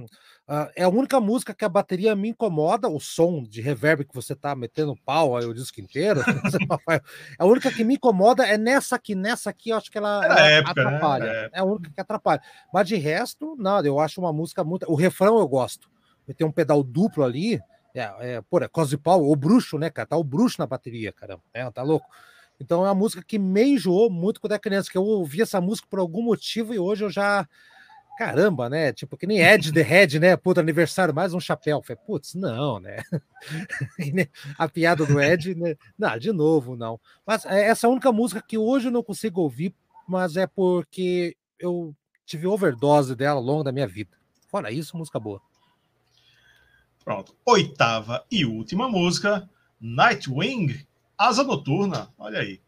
a, é a única música que a bateria me incomoda, o som de reverb que você tá metendo pau aí o disco inteiro. é a única que me incomoda é nessa aqui, nessa aqui eu acho que ela, ela época, né? atrapalha. Né? É a única que atrapalha. Mas de resto, nada, eu acho uma música muito. O refrão eu gosto tem um pedal duplo ali. É, é, pô, é Pau, o bruxo, né, cara? Tá o bruxo na bateria, cara. É, tá louco. Então é uma música que me enjoou muito quando era criança, que eu ouvi essa música por algum motivo e hoje eu já. Caramba, né? Tipo, que nem Ed the Head, né? Puta, aniversário, mais um chapéu. Falei, putz, não, né? a piada do Ed, né? Não, de novo, não. Mas é essa é única música que hoje eu não consigo ouvir, mas é porque eu tive overdose dela ao longo da minha vida. Fora isso, música boa. Pronto. Oitava e última música, Nightwing, Asa Noturna. Olha aí.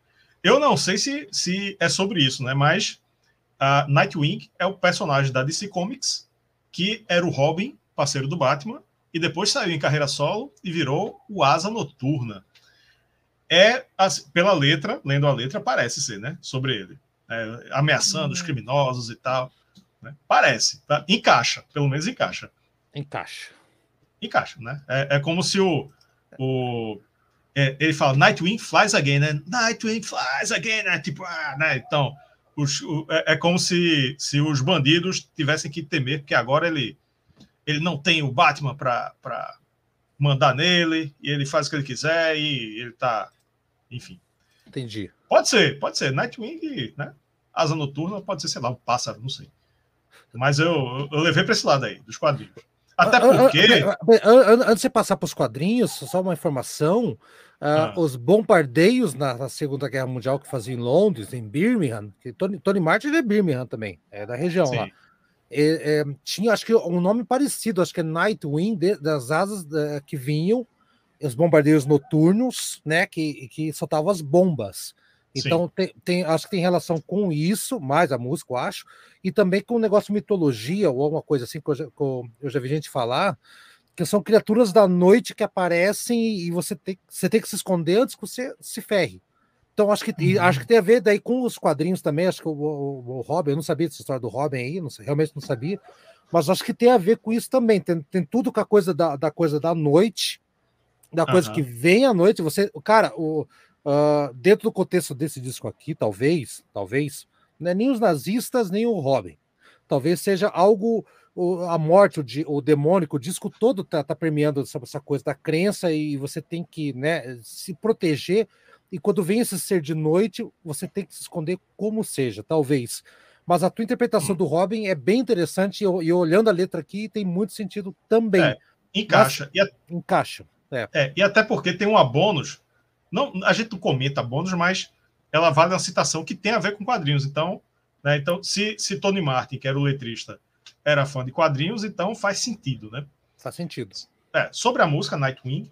Eu não sei se, se é sobre isso, né? Mas a Nightwing é o personagem da DC Comics, que era o Robin, parceiro do Batman, e depois saiu em carreira solo e virou o Asa Noturna. É, pela letra, lendo a letra, parece ser, né? Sobre ele. É, ameaçando os hum. criminosos e tal. Né? Parece, tá? Encaixa, pelo menos encaixa. Encaixa encaixa, né? É, é como se o, o é, ele fala Nightwing flies again, né? Nightwing flies again, né? Tipo, ah, né? Então, os, o, é, é, como se, se os bandidos tivessem que temer, porque agora ele, ele não tem o Batman para mandar nele, e ele faz o que ele quiser, e ele tá. Enfim. Entendi. Pode ser, pode ser. Nightwing, né? Asa noturna, pode ser, sei lá, um pássaro, não sei. Mas eu, eu levei para esse lado aí, dos quadrinhos. Até porque. Antes de você passar para os quadrinhos, só uma informação: uh, os bombardeios na, na, Segunda Guerra Mundial que faziam em Londres, em Birmingham, que Tony, Tony Martin é Birmingham também, é da região Sim. lá. É, é, tinha, acho que um nome parecido, acho que é Nightwing, de, das asas uh, que vinham, os bombardeios noturnos, né, que, que soltavam as bombas. Então, tem, tem, acho que tem relação com isso, mais a música, eu acho, e também com o negócio mitologia ou alguma coisa assim que eu já, que eu já vi gente falar, que são criaturas da noite que aparecem e você tem, você tem que se esconder antes que você se ferre. Então acho que uhum. acho que tem a ver daí com os quadrinhos também. Acho que o, o, o Robin, eu não sabia dessa história do Robin aí, não, realmente não sabia, mas acho que tem a ver com isso também. Tem, tem tudo com a coisa da, da coisa da noite, da coisa uhum. que vem à noite. Você, cara, o, uh, dentro do contexto desse disco aqui, talvez, talvez, não é nem os nazistas nem o Robin. Talvez seja algo o, a morte, o, o demônico, o disco todo tá, tá permeando essa, essa, coisa da crença e você tem que né, se proteger. E quando vem esse ser de noite, você tem que se esconder como seja, talvez. Mas a tua interpretação do Robin é bem interessante e, e olhando a letra aqui tem muito sentido também. É, encaixa. Mas, a... Encaixa. É. é. e até porque tem uma bônus. Não, a gente não comenta bônus, mas ela vale uma citação que tem a ver com quadrinhos. Então, né, então se, se Tony Martin, que era o letrista, era fã de quadrinhos, então faz sentido, né? Faz sentido. É, sobre a música Nightwing,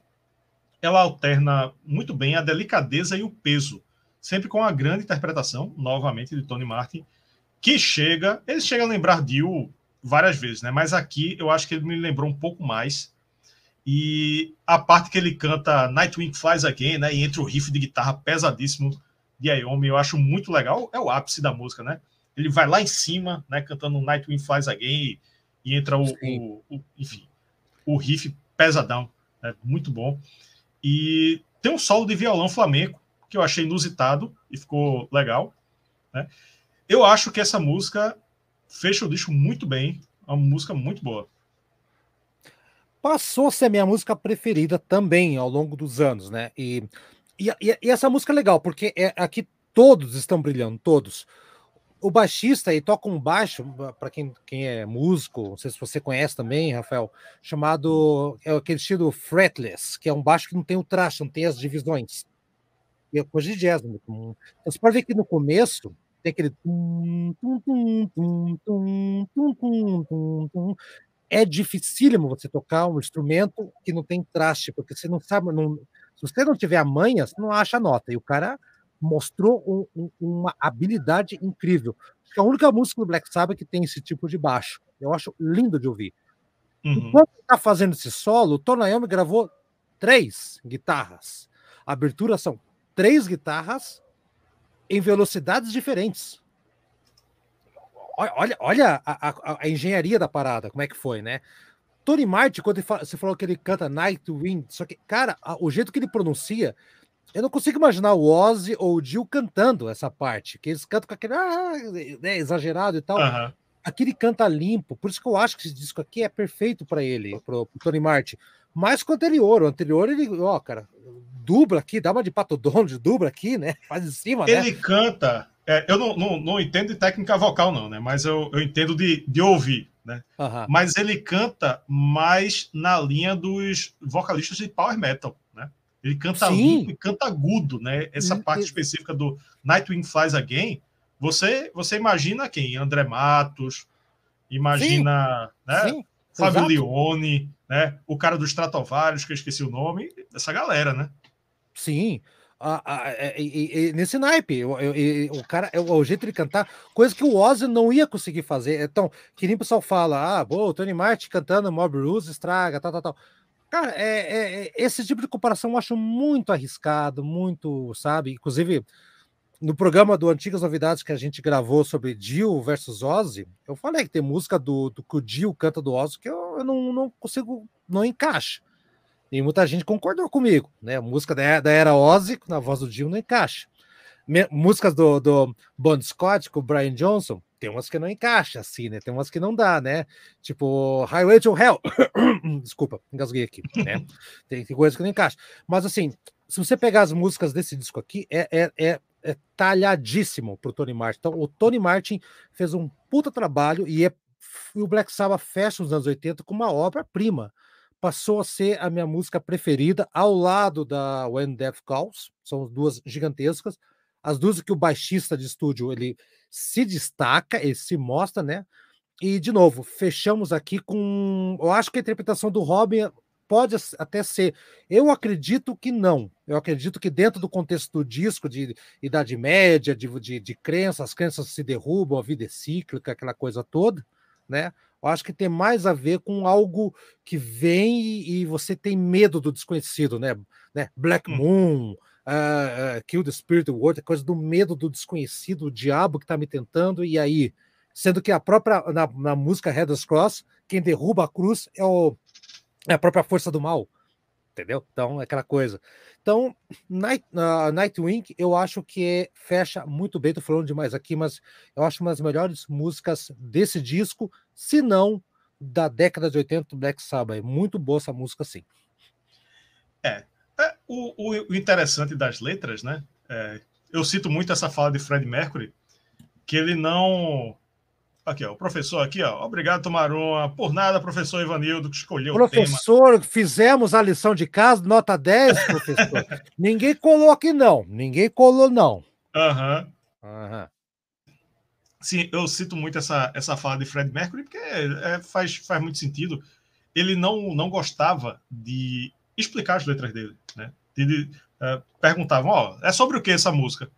ela alterna muito bem a delicadeza e o peso, sempre com a grande interpretação, novamente, de Tony Martin, que chega, ele chega a lembrar Dio várias vezes, né? Mas aqui eu acho que ele me lembrou um pouco mais. E a parte que ele canta Nightwing Flies Again, né? E entre o riff de guitarra pesadíssimo de Ayomi, eu acho muito legal. É o ápice da música, né? ele vai lá em cima, né, cantando Nightwing Flies Again, e, e entra o, o, o, enfim, o riff pesadão, né, muito bom. E tem um solo de violão flamenco, que eu achei inusitado e ficou legal. Né? Eu acho que essa música fecha o disco muito bem, é uma música muito boa. Passou a ser a minha música preferida também ao longo dos anos, né? E, e, e essa música é legal, porque é, aqui todos estão brilhando, todos o baixista aí toca um baixo, para quem, quem é músico, não sei se você conhece também, Rafael, chamado é aquele estilo fretless, que é um baixo que não tem o traste, não tem as divisões. E é coisa de jazz. Né? Então, você pode ver que no começo tem aquele. É dificílimo você tocar um instrumento que não tem traste, porque você não sabe. Não, se você não tiver a manha, você não acha a nota. E o cara mostrou um, um, uma habilidade incrível. Acho que é a única música do Black Sabbath que tem esse tipo de baixo. Eu acho lindo de ouvir. Uhum. Enquanto está fazendo esse solo, o Tony Iommi gravou três guitarras. A abertura são três guitarras em velocidades diferentes. Olha, olha a, a, a, engenharia da parada, como é que foi, né? Tony Martin, quando fala, você falou que ele canta Nightwind, só que, cara, o jeito que ele pronuncia, eu não consigo imaginar o Ozzy ou o Jill cantando essa parte, que eles cantam com aquele ah, né, exagerado e tal. Uhum. Aqui ele canta limpo, por isso que eu acho que esse disco aqui é perfeito para ele, pro, pro Tony Martin. Mais que o anterior, o anterior ele, ó, cara, dubla aqui, dá uma de pato Donald, dubla aqui, né? Faz em cima, ele né? Ele canta, é, eu não, não, não, entendo de técnica vocal não, né? Mas eu, eu entendo de, de ouvir, né? Uhum. Mas ele canta mais na linha dos vocalistas de power metal. Ele canta Sim. limpo e canta agudo, né? Essa hum, parte específica do Nightwing Flies Again, você, você imagina quem? André Matos, imagina, Sim. né? Sim. Fábio Exato. Leone, né? O cara dos Stratovarius, que eu esqueci o nome, essa galera, né? Sim. Ah, ah, é, nesse naipe, o, o cara, é o jeito de cantar, coisa que o Ozzy não ia conseguir fazer. Então, que nem o pessoal fala, ah, o Tony Martin cantando Mob Rules estraga, tal, tal, tal. Cara, é, é, é, esse tipo de comparação eu acho muito arriscado, muito, sabe? Inclusive, no programa do Antigas Novidades que a gente gravou sobre Dio versus Ozzy, eu falei que tem música do, do que o Dio canta do Ozzy que eu, eu não, não consigo, não encaixa. E muita gente concordou comigo, né? A música da, da era Ozzy, na voz do Dio, não encaixa. Me, músicas do, do Bon Scott com o Brian Johnson, tem umas que não encaixa, assim, né? Tem umas que não dá, né? Tipo, Highway to Hell. Desculpa, engasguei aqui, né? Tem, tem coisas que não encaixa. Mas, assim, se você pegar as músicas desse disco aqui, é, é, é, é talhadíssimo pro Tony Martin. Então, o Tony Martin fez um puta trabalho e, é, e o Black Sabbath fecha nos anos 80 com uma obra-prima. Passou a ser a minha música preferida, ao lado da When Death Calls. São duas gigantescas. As duas que o baixista de estúdio ele se destaca, ele se mostra, né? E, de novo, fechamos aqui com. Eu acho que a interpretação do Robin pode até ser. Eu acredito que não. Eu acredito que, dentro do contexto do disco de Idade Média, de, de, de as crenças se derrubam, a vida é cíclica, aquela coisa toda, né? Eu acho que tem mais a ver com algo que vem e, e você tem medo do desconhecido, né? né? Black hum. Moon, uh, Kill the Spirit World, é coisa do medo do desconhecido, o diabo que está me tentando, e aí? Sendo que a própria, na, na música Headless Cross, quem derruba a cruz é, o, é a própria força do mal, entendeu? Então, é aquela coisa. Então, Night, uh, Nightwing, eu acho que fecha muito bem, tô falando demais aqui, mas eu acho uma das melhores músicas desse disco, se não da década de 80 do Black Sabbath. É muito boa essa música, sim. É, é, o, o, interessante das letras, né? É, eu cito muito essa fala de Fred Mercury, que ele não. Aqui, ó, o professor aqui, ó. Obrigado, Tomaruma. Por nada, professor Ivanildo, que escolheu professor, o tema. fizemos a lição de casa, nota 10, professor. Ninguém colou aqui, não. Ninguém colou, não. Aham. Uhum. Uhum. Sim, eu cito muito essa, essa fala de Fred Mercury, porque é, faz, faz muito sentido. Ele não, não gostava de explicar as letras dele, né? Ele uh, perguntavam, ó, oh, é sobre o que essa música?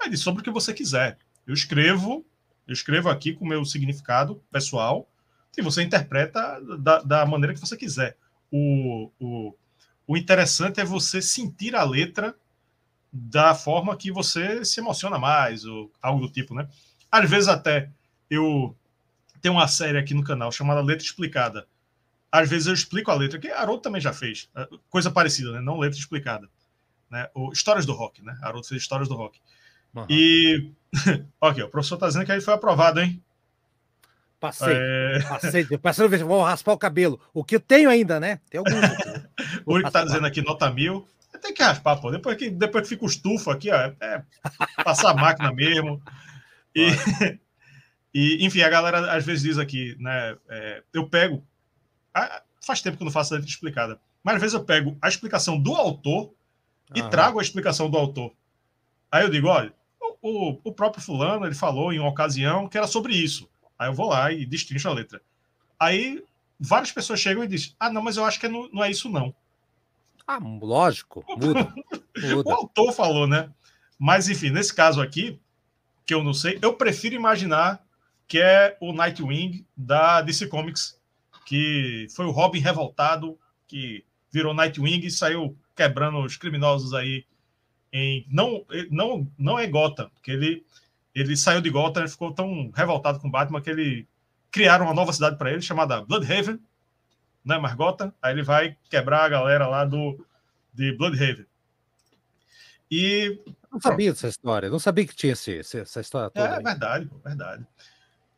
Ele disse, sobre o que você quiser. Eu escrevo, eu escrevo aqui com o meu significado pessoal e você interpreta da, da maneira que você quiser. O, o, o interessante é você sentir a letra da forma que você se emociona mais, ou algo do tipo, né? Às vezes até eu tenho uma série aqui no canal chamada Letra Explicada, às vezes eu explico a letra, que Haroldo também já fez, é, coisa parecida, né? Não letra explicada. Né? O, histórias do rock, né? Haroldo fez histórias do rock. Uhum. E. ok, o professor está dizendo que aí foi aprovado, hein? Passei, é... passei. Passando, vou raspar o cabelo. O que eu tenho ainda, né? Tem alguns. o único que tá dizendo aqui nota mil. Tem que raspar, pô. Depois que, depois que fica o estufa aqui, ó, é passar a máquina mesmo. E, e, enfim, a galera às vezes diz aqui, né? É, eu pego ah, faz tempo que eu não faço a letra explicada. Mas às vezes eu pego a explicação do autor e trago a explicação do autor. Aí eu digo, olha, o, o, próprio fulano, ele falou em uma ocasião que era sobre isso. Aí eu vou lá e destrincho a letra. Aí várias pessoas chegam e dizem, ah, não, mas eu acho que não, não é isso não. Ah, lógico, muda, muda. o autor falou, né? Mas enfim, nesse caso aqui, que eu não sei, eu prefiro imaginar que é o Nightwing da DC Comics, que foi o Robin revoltado, que virou Nightwing e saiu quebrando os criminosos aí em não não não é Gotham, porque ele ele saiu de Gotham, e ficou tão revoltado com Batman que ele criaram uma nova cidade para ele chamada Bloodhaven, né, mas Gotham, aí ele vai quebrar a galera lá do de Bloodhaven. E não sabia dessa história, não sabia que tinha esse, essa história toda. É, verdade, verdade.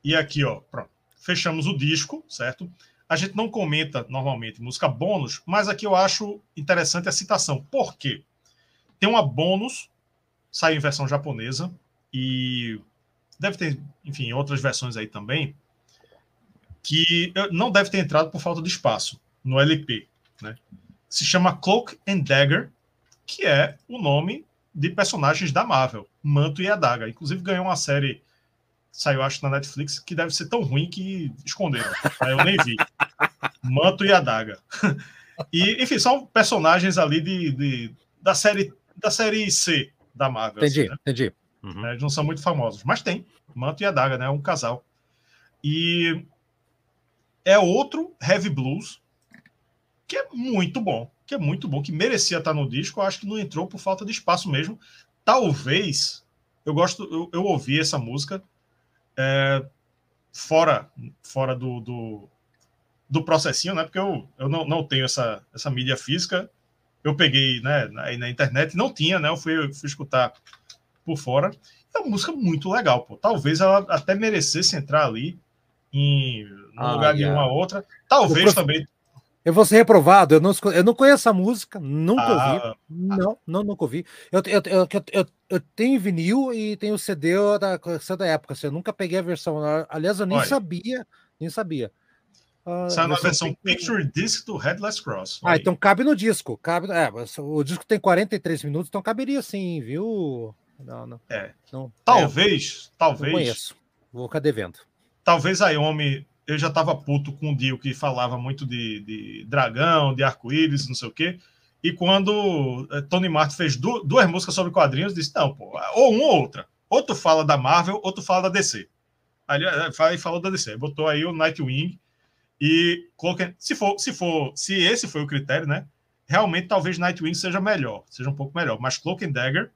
E aqui, ó, pronto. Fechamos o disco, certo? A gente não comenta normalmente música bônus, mas aqui eu acho interessante a citação. Por quê? Tem uma bônus, saiu em versão japonesa, e deve ter, enfim, outras versões aí também, que não deve ter entrado por falta de espaço no LP. Né? Se chama Cloak and Dagger, que é o nome de personagens da Marvel, Manto e Adaga. Inclusive ganhou uma série saiu, acho, na Netflix, que deve ser tão ruim que esconderam. Aí eu nem vi. Manto e Adaga. E, enfim, são personagens ali de, de, da, série, da série C da Marvel. Entendi, assim, né? entendi. Uhum. Eles não são muito famosos, mas tem. Manto e Adaga, né? É um casal. E é outro Heavy Blues que é muito bom, que é muito bom, que merecia estar no disco. Eu acho que não entrou por falta de espaço mesmo. Talvez eu gosto, eu, eu ouvi essa música é, fora fora do, do, do, processinho, né? Porque eu, eu não, não tenho essa, essa mídia física. Eu peguei né, na, na internet, não tinha, né? Eu fui, fui escutar por fora. É uma música muito legal, pô. Talvez ela até merecesse entrar ali em, no ah, lugar yeah. de uma outra. Talvez prof... também eu vou ser reprovado. Eu não, eu não conheço a música, nunca ah, ouvi. Ah, não, não, nunca ouvi. Eu, eu, eu, eu, eu tenho vinil e tenho CD da, da época. Assim, eu nunca peguei a versão. Aliás, eu nem Olha. sabia, nem sabia. Uh, Sai na versão Picture Disc do Headless Cross. Ah, então cabe no disco. Cabe, é, o disco tem 43 minutos, então caberia sim, viu? Não, não. É. Não, talvez, é, talvez. Não conheço. Vou ficar devendo. Talvez a Yomi eu já estava puto com o Dio, que falava muito de, de dragão, de arco-íris, não sei o quê. E quando eh, Tony Martin fez du duas músicas sobre quadrinhos, disse: não, pô, ou uma ou outra. Ou tu fala da Marvel, ou tu fala da DC. Aí ele falou da DC, botou aí o Nightwing e se for, se for, se esse foi o critério, né? realmente talvez Nightwing seja melhor, seja um pouco melhor, mas Cloak and Dagger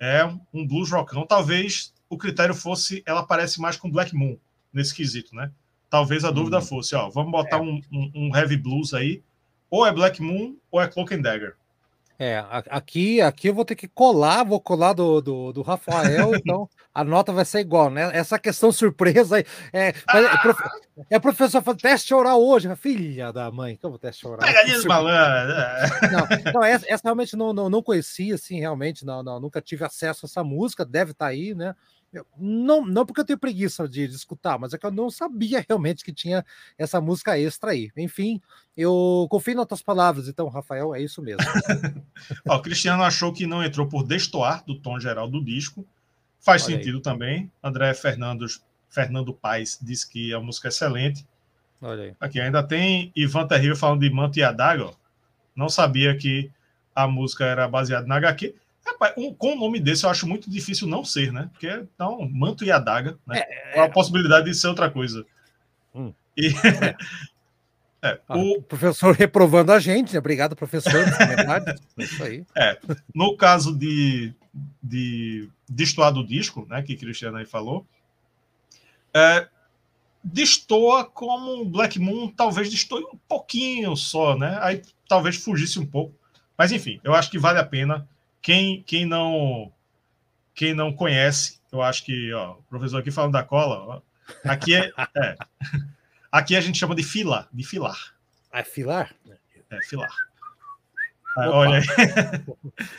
é um blues rockão. Talvez o critério fosse ela parece mais com Black Moon nesse quesito, né? Talvez a dúvida hum. fosse, ó, vamos botar é. um, um, um, heavy blues aí, ou é Black Moon ou é Cloak and Dagger. É, aqui, aqui eu vou ter que colar, vou colar do, do, do Rafael, então a nota vai ser igual, né? Essa questão surpresa aí. É, é, é professor falando teste oral hoje, filha da mãe, que eu vou teste oral. Pegadinha malandro. Não, não essa, essa, realmente não, não, não conhecia, assim, realmente, não, não, nunca tive acesso a essa música, deve estar tá aí, né? Não, não porque eu tenho preguiça de, de, escutar, mas é que eu não sabia realmente que tinha essa música extra aí. Enfim, eu confio nas tuas palavras, então, Rafael, é isso mesmo. Ó, o Cristiano achou que não entrou por destoar do tom geral do disco. Faz Olha sentido aí. também. André Fernandos, Fernando Paes disse que a música é excelente. Olha aí. Aqui ainda tem Ivan Terrível falando de Manto e Adaga. Não sabia que a música era baseada na HQ. Rapaz, um, com o um nome desse eu acho muito difícil não ser, né? Porque então, manto e adaga, né? É, é... a possibilidade de ser outra coisa. Hum. E, é, ah, o... professor reprovando a gente, né? Obrigado, professor. é isso aí. É, no caso de, de destoar do disco, né? Que Cristiano aí falou, é, destoa como Black Moon talvez destoe um pouquinho só, né? Aí talvez fugisse um pouco. Mas enfim, eu acho que vale a pena quem, quem não quem não conhece, eu acho que ó, o professor aqui falando da cola, ó, aqui é, é, aqui a gente chama de fila, de filar. É filar? É filar. Ah, olha aí.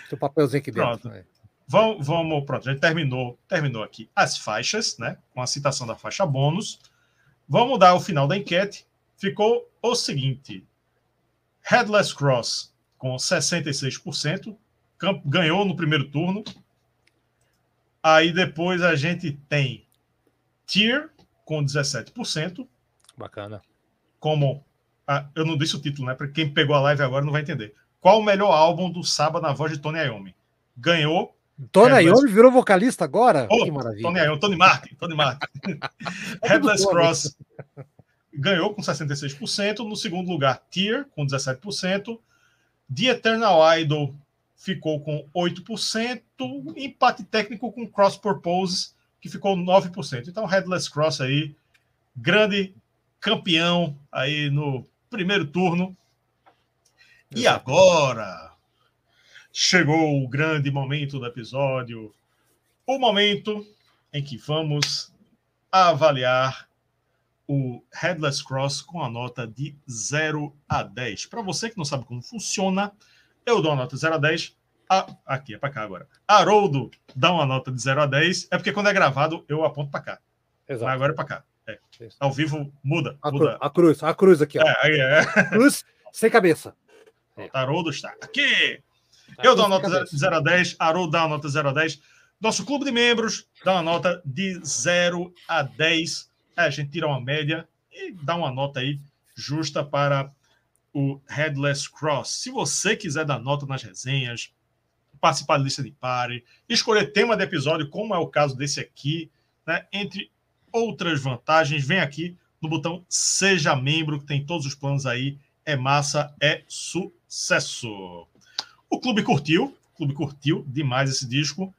Tem papelzinho aqui dentro. Pronto. Vamos, vamos, pronto, a gente terminou, terminou aqui as faixas, né? Com a citação da faixa bônus. Vamos dar o final da enquete. Ficou o seguinte: Headless Cross com 66%, ganhou no primeiro turno. Aí depois a gente tem Tier com 17%. Bacana. Como. Ah, eu não disse o título, né? Para quem pegou a live agora não vai entender. Qual o melhor álbum do Saba na voz de Tony Iommi? Ganhou. Tony Headless... Iommi virou vocalista agora? Oh, que maravilha. Tony Iommi, Tony Martin. Tony Martin. Headless Cross ganhou com 66%. No segundo lugar, Tier com 17%. The Eternal Idol ficou com 8%, empate técnico com Cross Purpose, que ficou 9%. Então, Headless Cross aí, grande campeão aí no primeiro turno. E agora chegou o grande momento do episódio, o momento em que vamos avaliar o Headless Cross com a nota de 0 a 10. Para você que não sabe como funciona, eu dou uma nota de 0 a 10. A, aqui, é para cá agora. Haroldo dá uma nota de 0 a 10. É porque quando é gravado, eu aponto para cá. Exato. Mas agora é para cá. É. Ao vivo, muda. A, muda. a cruz, a cruz aqui. Ó. É, é. Cruz sem cabeça. É. Haroldo está aqui. Tá eu dou uma nota de 0 a 10. Haroldo dá uma nota de 0 a 10. Nosso clube de membros dá uma nota de 0 a 10. É, a gente tira uma média e dá uma nota aí justa para o Headless Cross. Se você quiser dar nota nas resenhas, participar da lista de pare, escolher tema de episódio, como é o caso desse aqui, né? entre outras vantagens, vem aqui no botão Seja Membro, que tem todos os planos aí. É massa, é sucesso. O clube curtiu, o clube curtiu demais esse disco.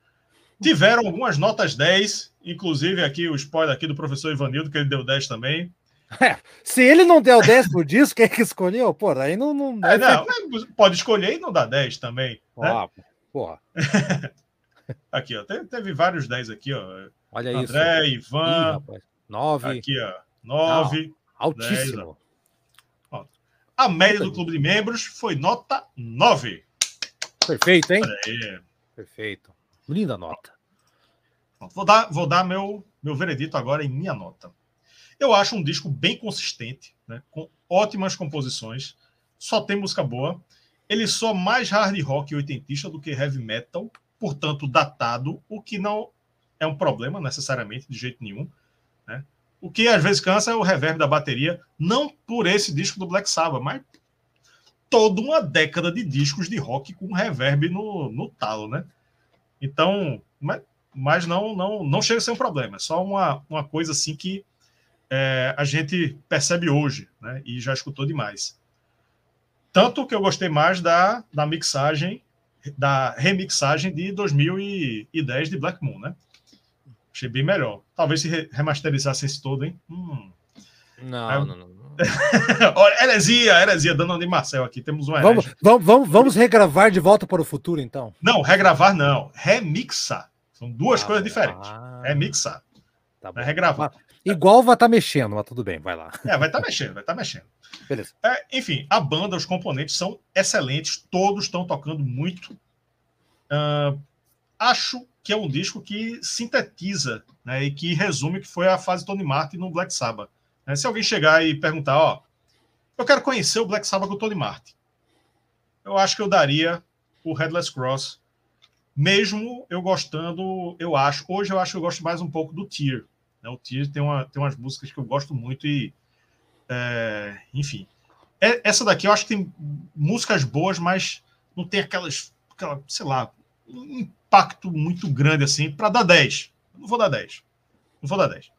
Tiveram algumas notas 10, inclusive aqui o spoiler aqui do professor Ivanildo, que ele deu 10 também. É, se ele não deu 10 por disco, quem é que escolheu? Pô, aí não. não, é, não pode escolher e não dá 10 também. Né? Ah, porra. aqui, ó. Teve, teve, vários 10 aqui, ó. Olha André, isso. Ivan. 9. Aqui, ó. 9. altíssimo. 10, a média do clube de membros foi nota 9. Perfeito, hein? Perfeito. Linda nota. Vou dar, vou dar meu, meu veredito agora em minha nota. Eu acho um disco bem consistente, né? com ótimas composições, só tem música boa. Ele soa mais hard rock oitentista do que heavy metal, portanto datado, o que não é um problema necessariamente, de jeito nenhum. Né? O que às vezes cansa é o reverb da bateria, não por esse disco do Black Sabbath, mas toda uma década de discos de rock com reverb no, no talo, né? Então, mas, mas não, não, não chega a ser um problema, é só uma, uma coisa assim que é, a gente percebe hoje, né? E já escutou demais. Tanto que eu gostei mais da, da mixagem, da remixagem de 2010 de Black Moon, né? Achei bem melhor. Talvez se remasterizasse esse todo, hein? Hum. Não, Aí, não, não, não. Olha, heresia, heresia, dando de Marcel aqui. Temos um vamos, vamos, vamos, vamos regravar de volta para o futuro, então? Não, regravar não. Remixar. São duas ah, coisas diferentes. Ah, remixar. Tá bom. É regravar. Igual vai estar tá mexendo, mas tudo bem, vai lá. É, vai estar tá mexendo, vai estar tá mexendo. Beleza. É, enfim, a banda, os componentes são excelentes, todos estão tocando muito. Uh, acho que é um disco que sintetiza né, e que resume o que foi a fase Tony Martin no Black Sabbath. Né? Se alguém chegar e perguntar, ó, eu quero conhecer o Black Sabbath com o Tony Martin, eu acho que eu daria o Headless Cross, mesmo eu gostando, eu acho, hoje eu acho que eu gosto mais um pouco do Tear. Né? O Tear tem, uma, tem umas músicas que eu gosto muito e, é, enfim. É, essa daqui eu acho que tem músicas boas, mas não tem aquelas, aquela, sei lá, impacto muito grande assim para dar 10. Não vou dar 10. Não vou dar 10.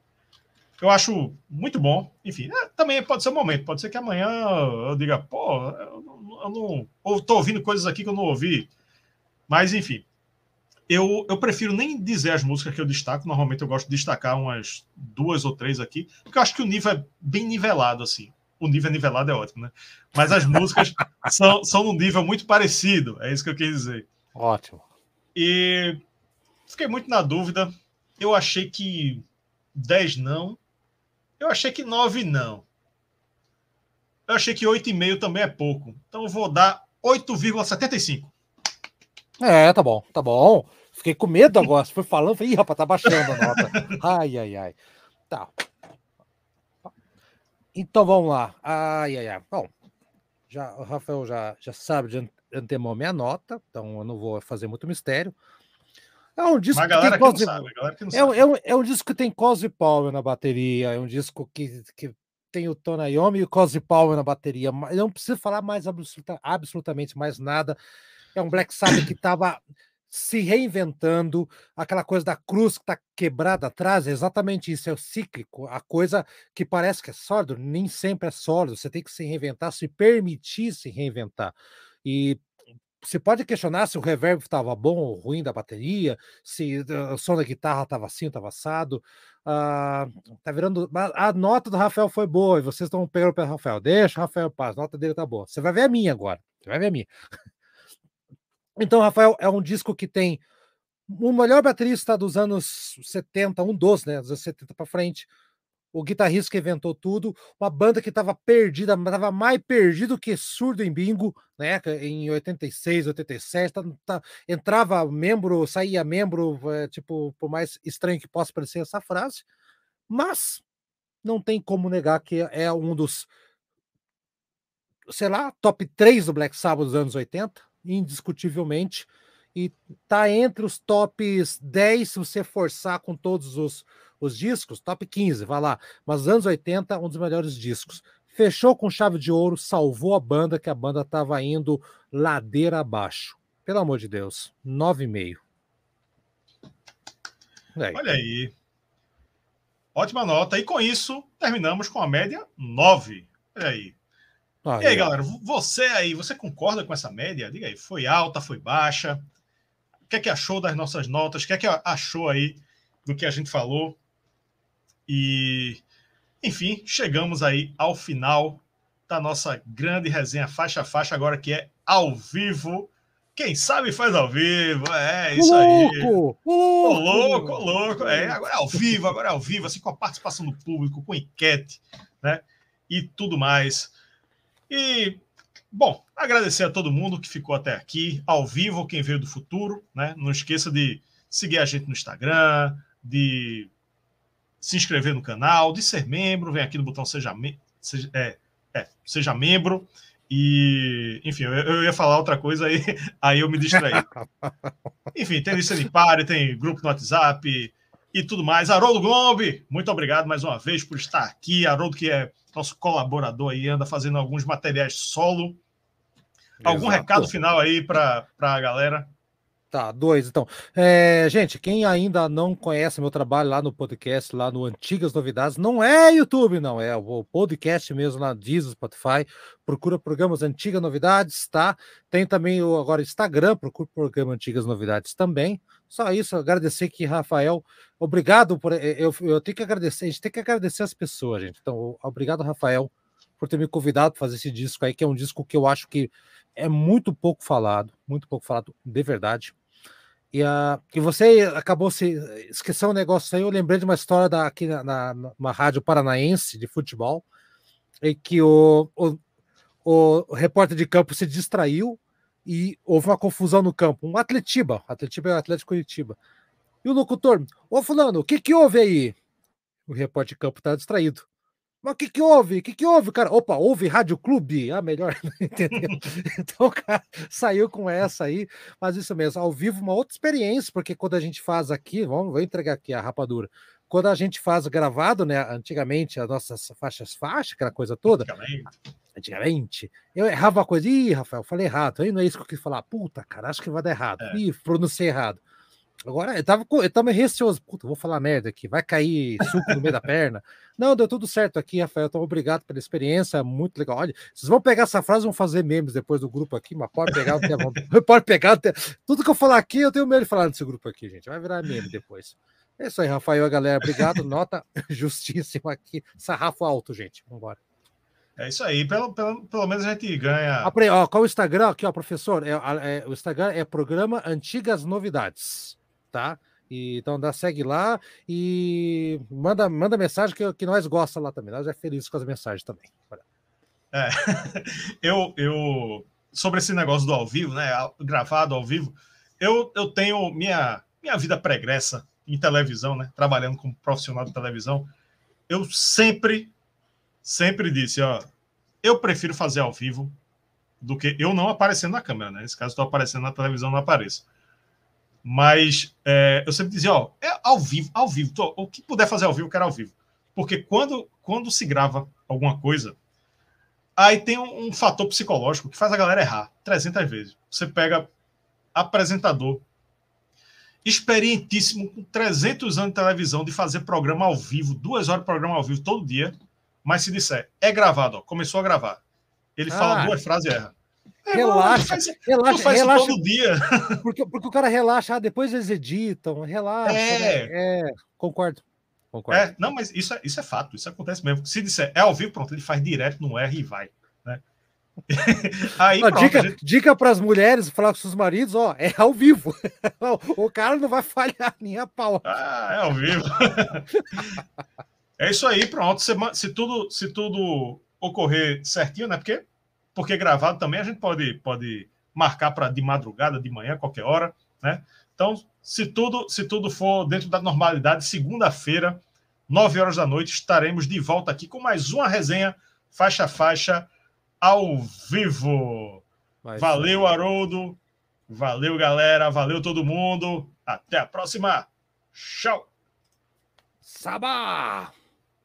Eu acho muito bom. Enfim, é, também pode ser um momento. Pode ser que amanhã eu diga, pô, eu não. Eu não ou tô ouvindo coisas aqui que eu não ouvi. Mas, enfim. Eu, eu prefiro nem dizer as músicas que eu destaco. Normalmente eu gosto de destacar umas duas ou três aqui, porque eu acho que o nível é bem nivelado, assim. O nível nivelado é ótimo, né? Mas as músicas são, são num nível muito parecido. É isso que eu quis dizer. Ótimo. E fiquei muito na dúvida. Eu achei que 10 não. Eu achei que 9 não. Eu achei que 8,5 também é pouco. Então eu vou dar 8,75. É, tá bom, tá bom. Fiquei com medo agora. Fui falando, falei, ih, rapaz, tá baixando a nota. Ai, ai, ai. Tá. Então vamos lá. Ai, ai, ai. Bom, já, o Rafael já, já sabe de antemão minha nota, então eu não vou fazer muito mistério. É um disco que tem Cosby... sabe, é, é, um, é um disco que tem Cosby Power na bateria, é um disco que, que tem o Tony Iommi e o Cosby Power na bateria. Eu não preciso falar mais absoluta, absolutamente mais nada. É um Black Sabbath que estava se reinventando, aquela coisa da cruz que está quebrada atrás, é exatamente isso, é o cíclico, a coisa que parece que é sólido, nem sempre é sólido, você tem que se reinventar, se permitir se reinventar. E você pode questionar se o reverb estava bom ou ruim da bateria, se o som da guitarra estava assim, estava assado. Uh, tá virando. A nota do Rafael foi boa e vocês estão pegando pelo Rafael. Deixa o Rafael paz, a nota dele tá boa. Você vai ver a minha agora. Você vai ver a minha. Então, Rafael, é um disco que tem o melhor baterista dos anos 70, um dos, né? Dos anos 70 para frente o guitarrista que inventou tudo, uma banda que estava perdida, estava mais perdido que surdo em bingo, né? Em 86, 87, tá, tá, entrava membro, saía membro, é, tipo, por mais estranho que possa parecer essa frase, mas não tem como negar que é um dos, sei lá, top 3 do Black Sabbath dos anos 80, indiscutivelmente, e tá entre os tops 10 se você forçar com todos os os discos, top 15, vai lá. Mas anos 80, um dos melhores discos. Fechou com chave de ouro, salvou a banda, que a banda estava indo ladeira abaixo. Pelo amor de Deus, 9,5. Olha aí. Ótima nota. E com isso, terminamos com a média 9. Olha aí. Aí. E aí, galera, você aí, você concorda com essa média? Diga aí, foi alta, foi baixa? O que é que achou das nossas notas? O que é que achou aí do que a gente falou? E, enfim, chegamos aí ao final da nossa grande resenha faixa a faixa, agora que é ao vivo. Quem sabe faz ao vivo, é isso aí. Louco, louco, louco, louco. É, agora é ao vivo, agora é ao vivo, assim, com a participação do público, com enquete, né? E tudo mais. E, bom, agradecer a todo mundo que ficou até aqui, ao vivo, quem veio do futuro, né? Não esqueça de seguir a gente no Instagram, de se inscrever no canal, de ser membro, vem aqui no botão Seja, me seja, é, é, seja membro. E, enfim, eu, eu, ia falar outra coisa aí, aí eu me distraí. enfim, tem lista de pare, tem grupo no WhatsApp e tudo mais. Haroldo Globe, muito obrigado mais uma vez por estar aqui. Haroldo, que é nosso colaborador aí, anda fazendo alguns materiais solo. Algum Exato. recado final aí para a galera? Tá, dois, então. É, gente, quem ainda não conhece meu trabalho lá no podcast, lá no Antigas Novidades, não é YouTube, não, é o podcast mesmo na Deezer, Spotify. Procura programas Antigas Novidades, tá? Tem também o agora Instagram, procura o programa Antigas Novidades também. Só isso, agradecer aqui, Rafael. Obrigado por. É, eu, eu tenho que agradecer, a gente tem que agradecer as pessoas, gente. Então, obrigado, Rafael, por ter me convidado para fazer esse disco aí, que é um disco que eu acho que é muito pouco falado, muito pouco falado, de verdade e, a, e você acabou se esqueceu um negócio aí. Eu lembrei de uma história da, aqui na, na, numa rádio paranaense de futebol, em que o, o, o, repórter de campo se distraiu e houve uma confusão no campo. Um Atletiba, Atletiba é o Atlético Curitiba. E o locutor, ô Fulano, o que que houve aí? O repórter de campo está distraído. Mas o que que houve? O que que houve, cara? Opa, houve Rádio Clube? Ah, melhor, entendeu? Então, cara, saiu com essa aí, mas isso mesmo, ao vivo, uma outra experiência, porque quando a gente faz aqui, vamos, vou entregar aqui a rapadura, quando a gente faz gravado, né, antigamente, as nossas faixas faixas, aquela coisa toda, antigamente, eu errava uma coisa, ih, Rafael, falei errado, aí não é isso que eu quis falar, puta, cara, acho que vai dar errado, é. ih, pronunciei errado. Agora, eu tava, eu tava receoso. Puta, vou falar merda aqui. Vai cair suco no meio da perna. Não, deu tudo certo aqui, Rafael. Então, obrigado pela experiência. Muito legal. Olha, vocês vão pegar essa frase e vão fazer memes depois do grupo aqui, mas pode pegar. pode pegar. Tudo que eu falar aqui, eu tenho medo de falar nesse grupo aqui, gente. Vai virar meme depois. É isso aí, Rafael, galera. Obrigado. Nota justíssima aqui. Sarrafo alto, gente. Vambora. É isso aí, pelo, pelo, pelo menos a gente ganha. Apre, ó, qual o Instagram aqui, ó, professor? É, é, o Instagram é programa Antigas Novidades tá? E, então dá, segue lá e manda, manda mensagem que, que nós gosta lá também. Nós é feliz com as mensagens também. É, eu, eu sobre esse negócio do ao vivo, né? Gravado ao vivo, eu, eu tenho minha, minha vida pregressa em televisão, né? Trabalhando como profissional de televisão. Eu sempre, sempre disse, ó, eu prefiro fazer ao vivo do que eu não aparecendo na câmera, né? Nesse caso, estou aparecendo na televisão, não apareço. Mas é, eu sempre dizia, ó, é ao vivo, ao vivo, tô, o que puder fazer ao vivo, eu quero ao vivo. Porque quando, quando se grava alguma coisa, aí tem um, um fator psicológico que faz a galera errar 300 vezes. Você pega apresentador experientíssimo, com 300 anos de televisão, de fazer programa ao vivo, duas horas de programa ao vivo todo dia, mas se disser, é gravado, ó, começou a gravar. Ele ah. fala duas frases e erra. É, relaxa, faz, relaxa, faz relaxa. todo dia. Porque, porque o cara relaxa, ah, depois eles editam, relaxa. É, né? é concordo. concordo. É, não, mas isso é, isso é fato, isso acontece mesmo. Se disser é ao vivo, pronto, ele faz direto no R e vai. Né? Aí, não, pronto, dica gente... dica para as mulheres falar com seus maridos, ó, é ao vivo. o cara não vai falhar nem a pau. Ah, é ao vivo. É isso aí, pronto. Se, se, tudo, se tudo ocorrer certinho, né? Porque porque gravado também a gente pode, pode marcar para de madrugada, de manhã, qualquer hora, né? Então, se tudo, se tudo for dentro da normalidade, segunda-feira, nove horas da noite, estaremos de volta aqui com mais uma resenha faixa a faixa ao vivo. valeu, Haroldo. Valeu, galera. Valeu todo mundo. Até a próxima. Tchau. Sabá!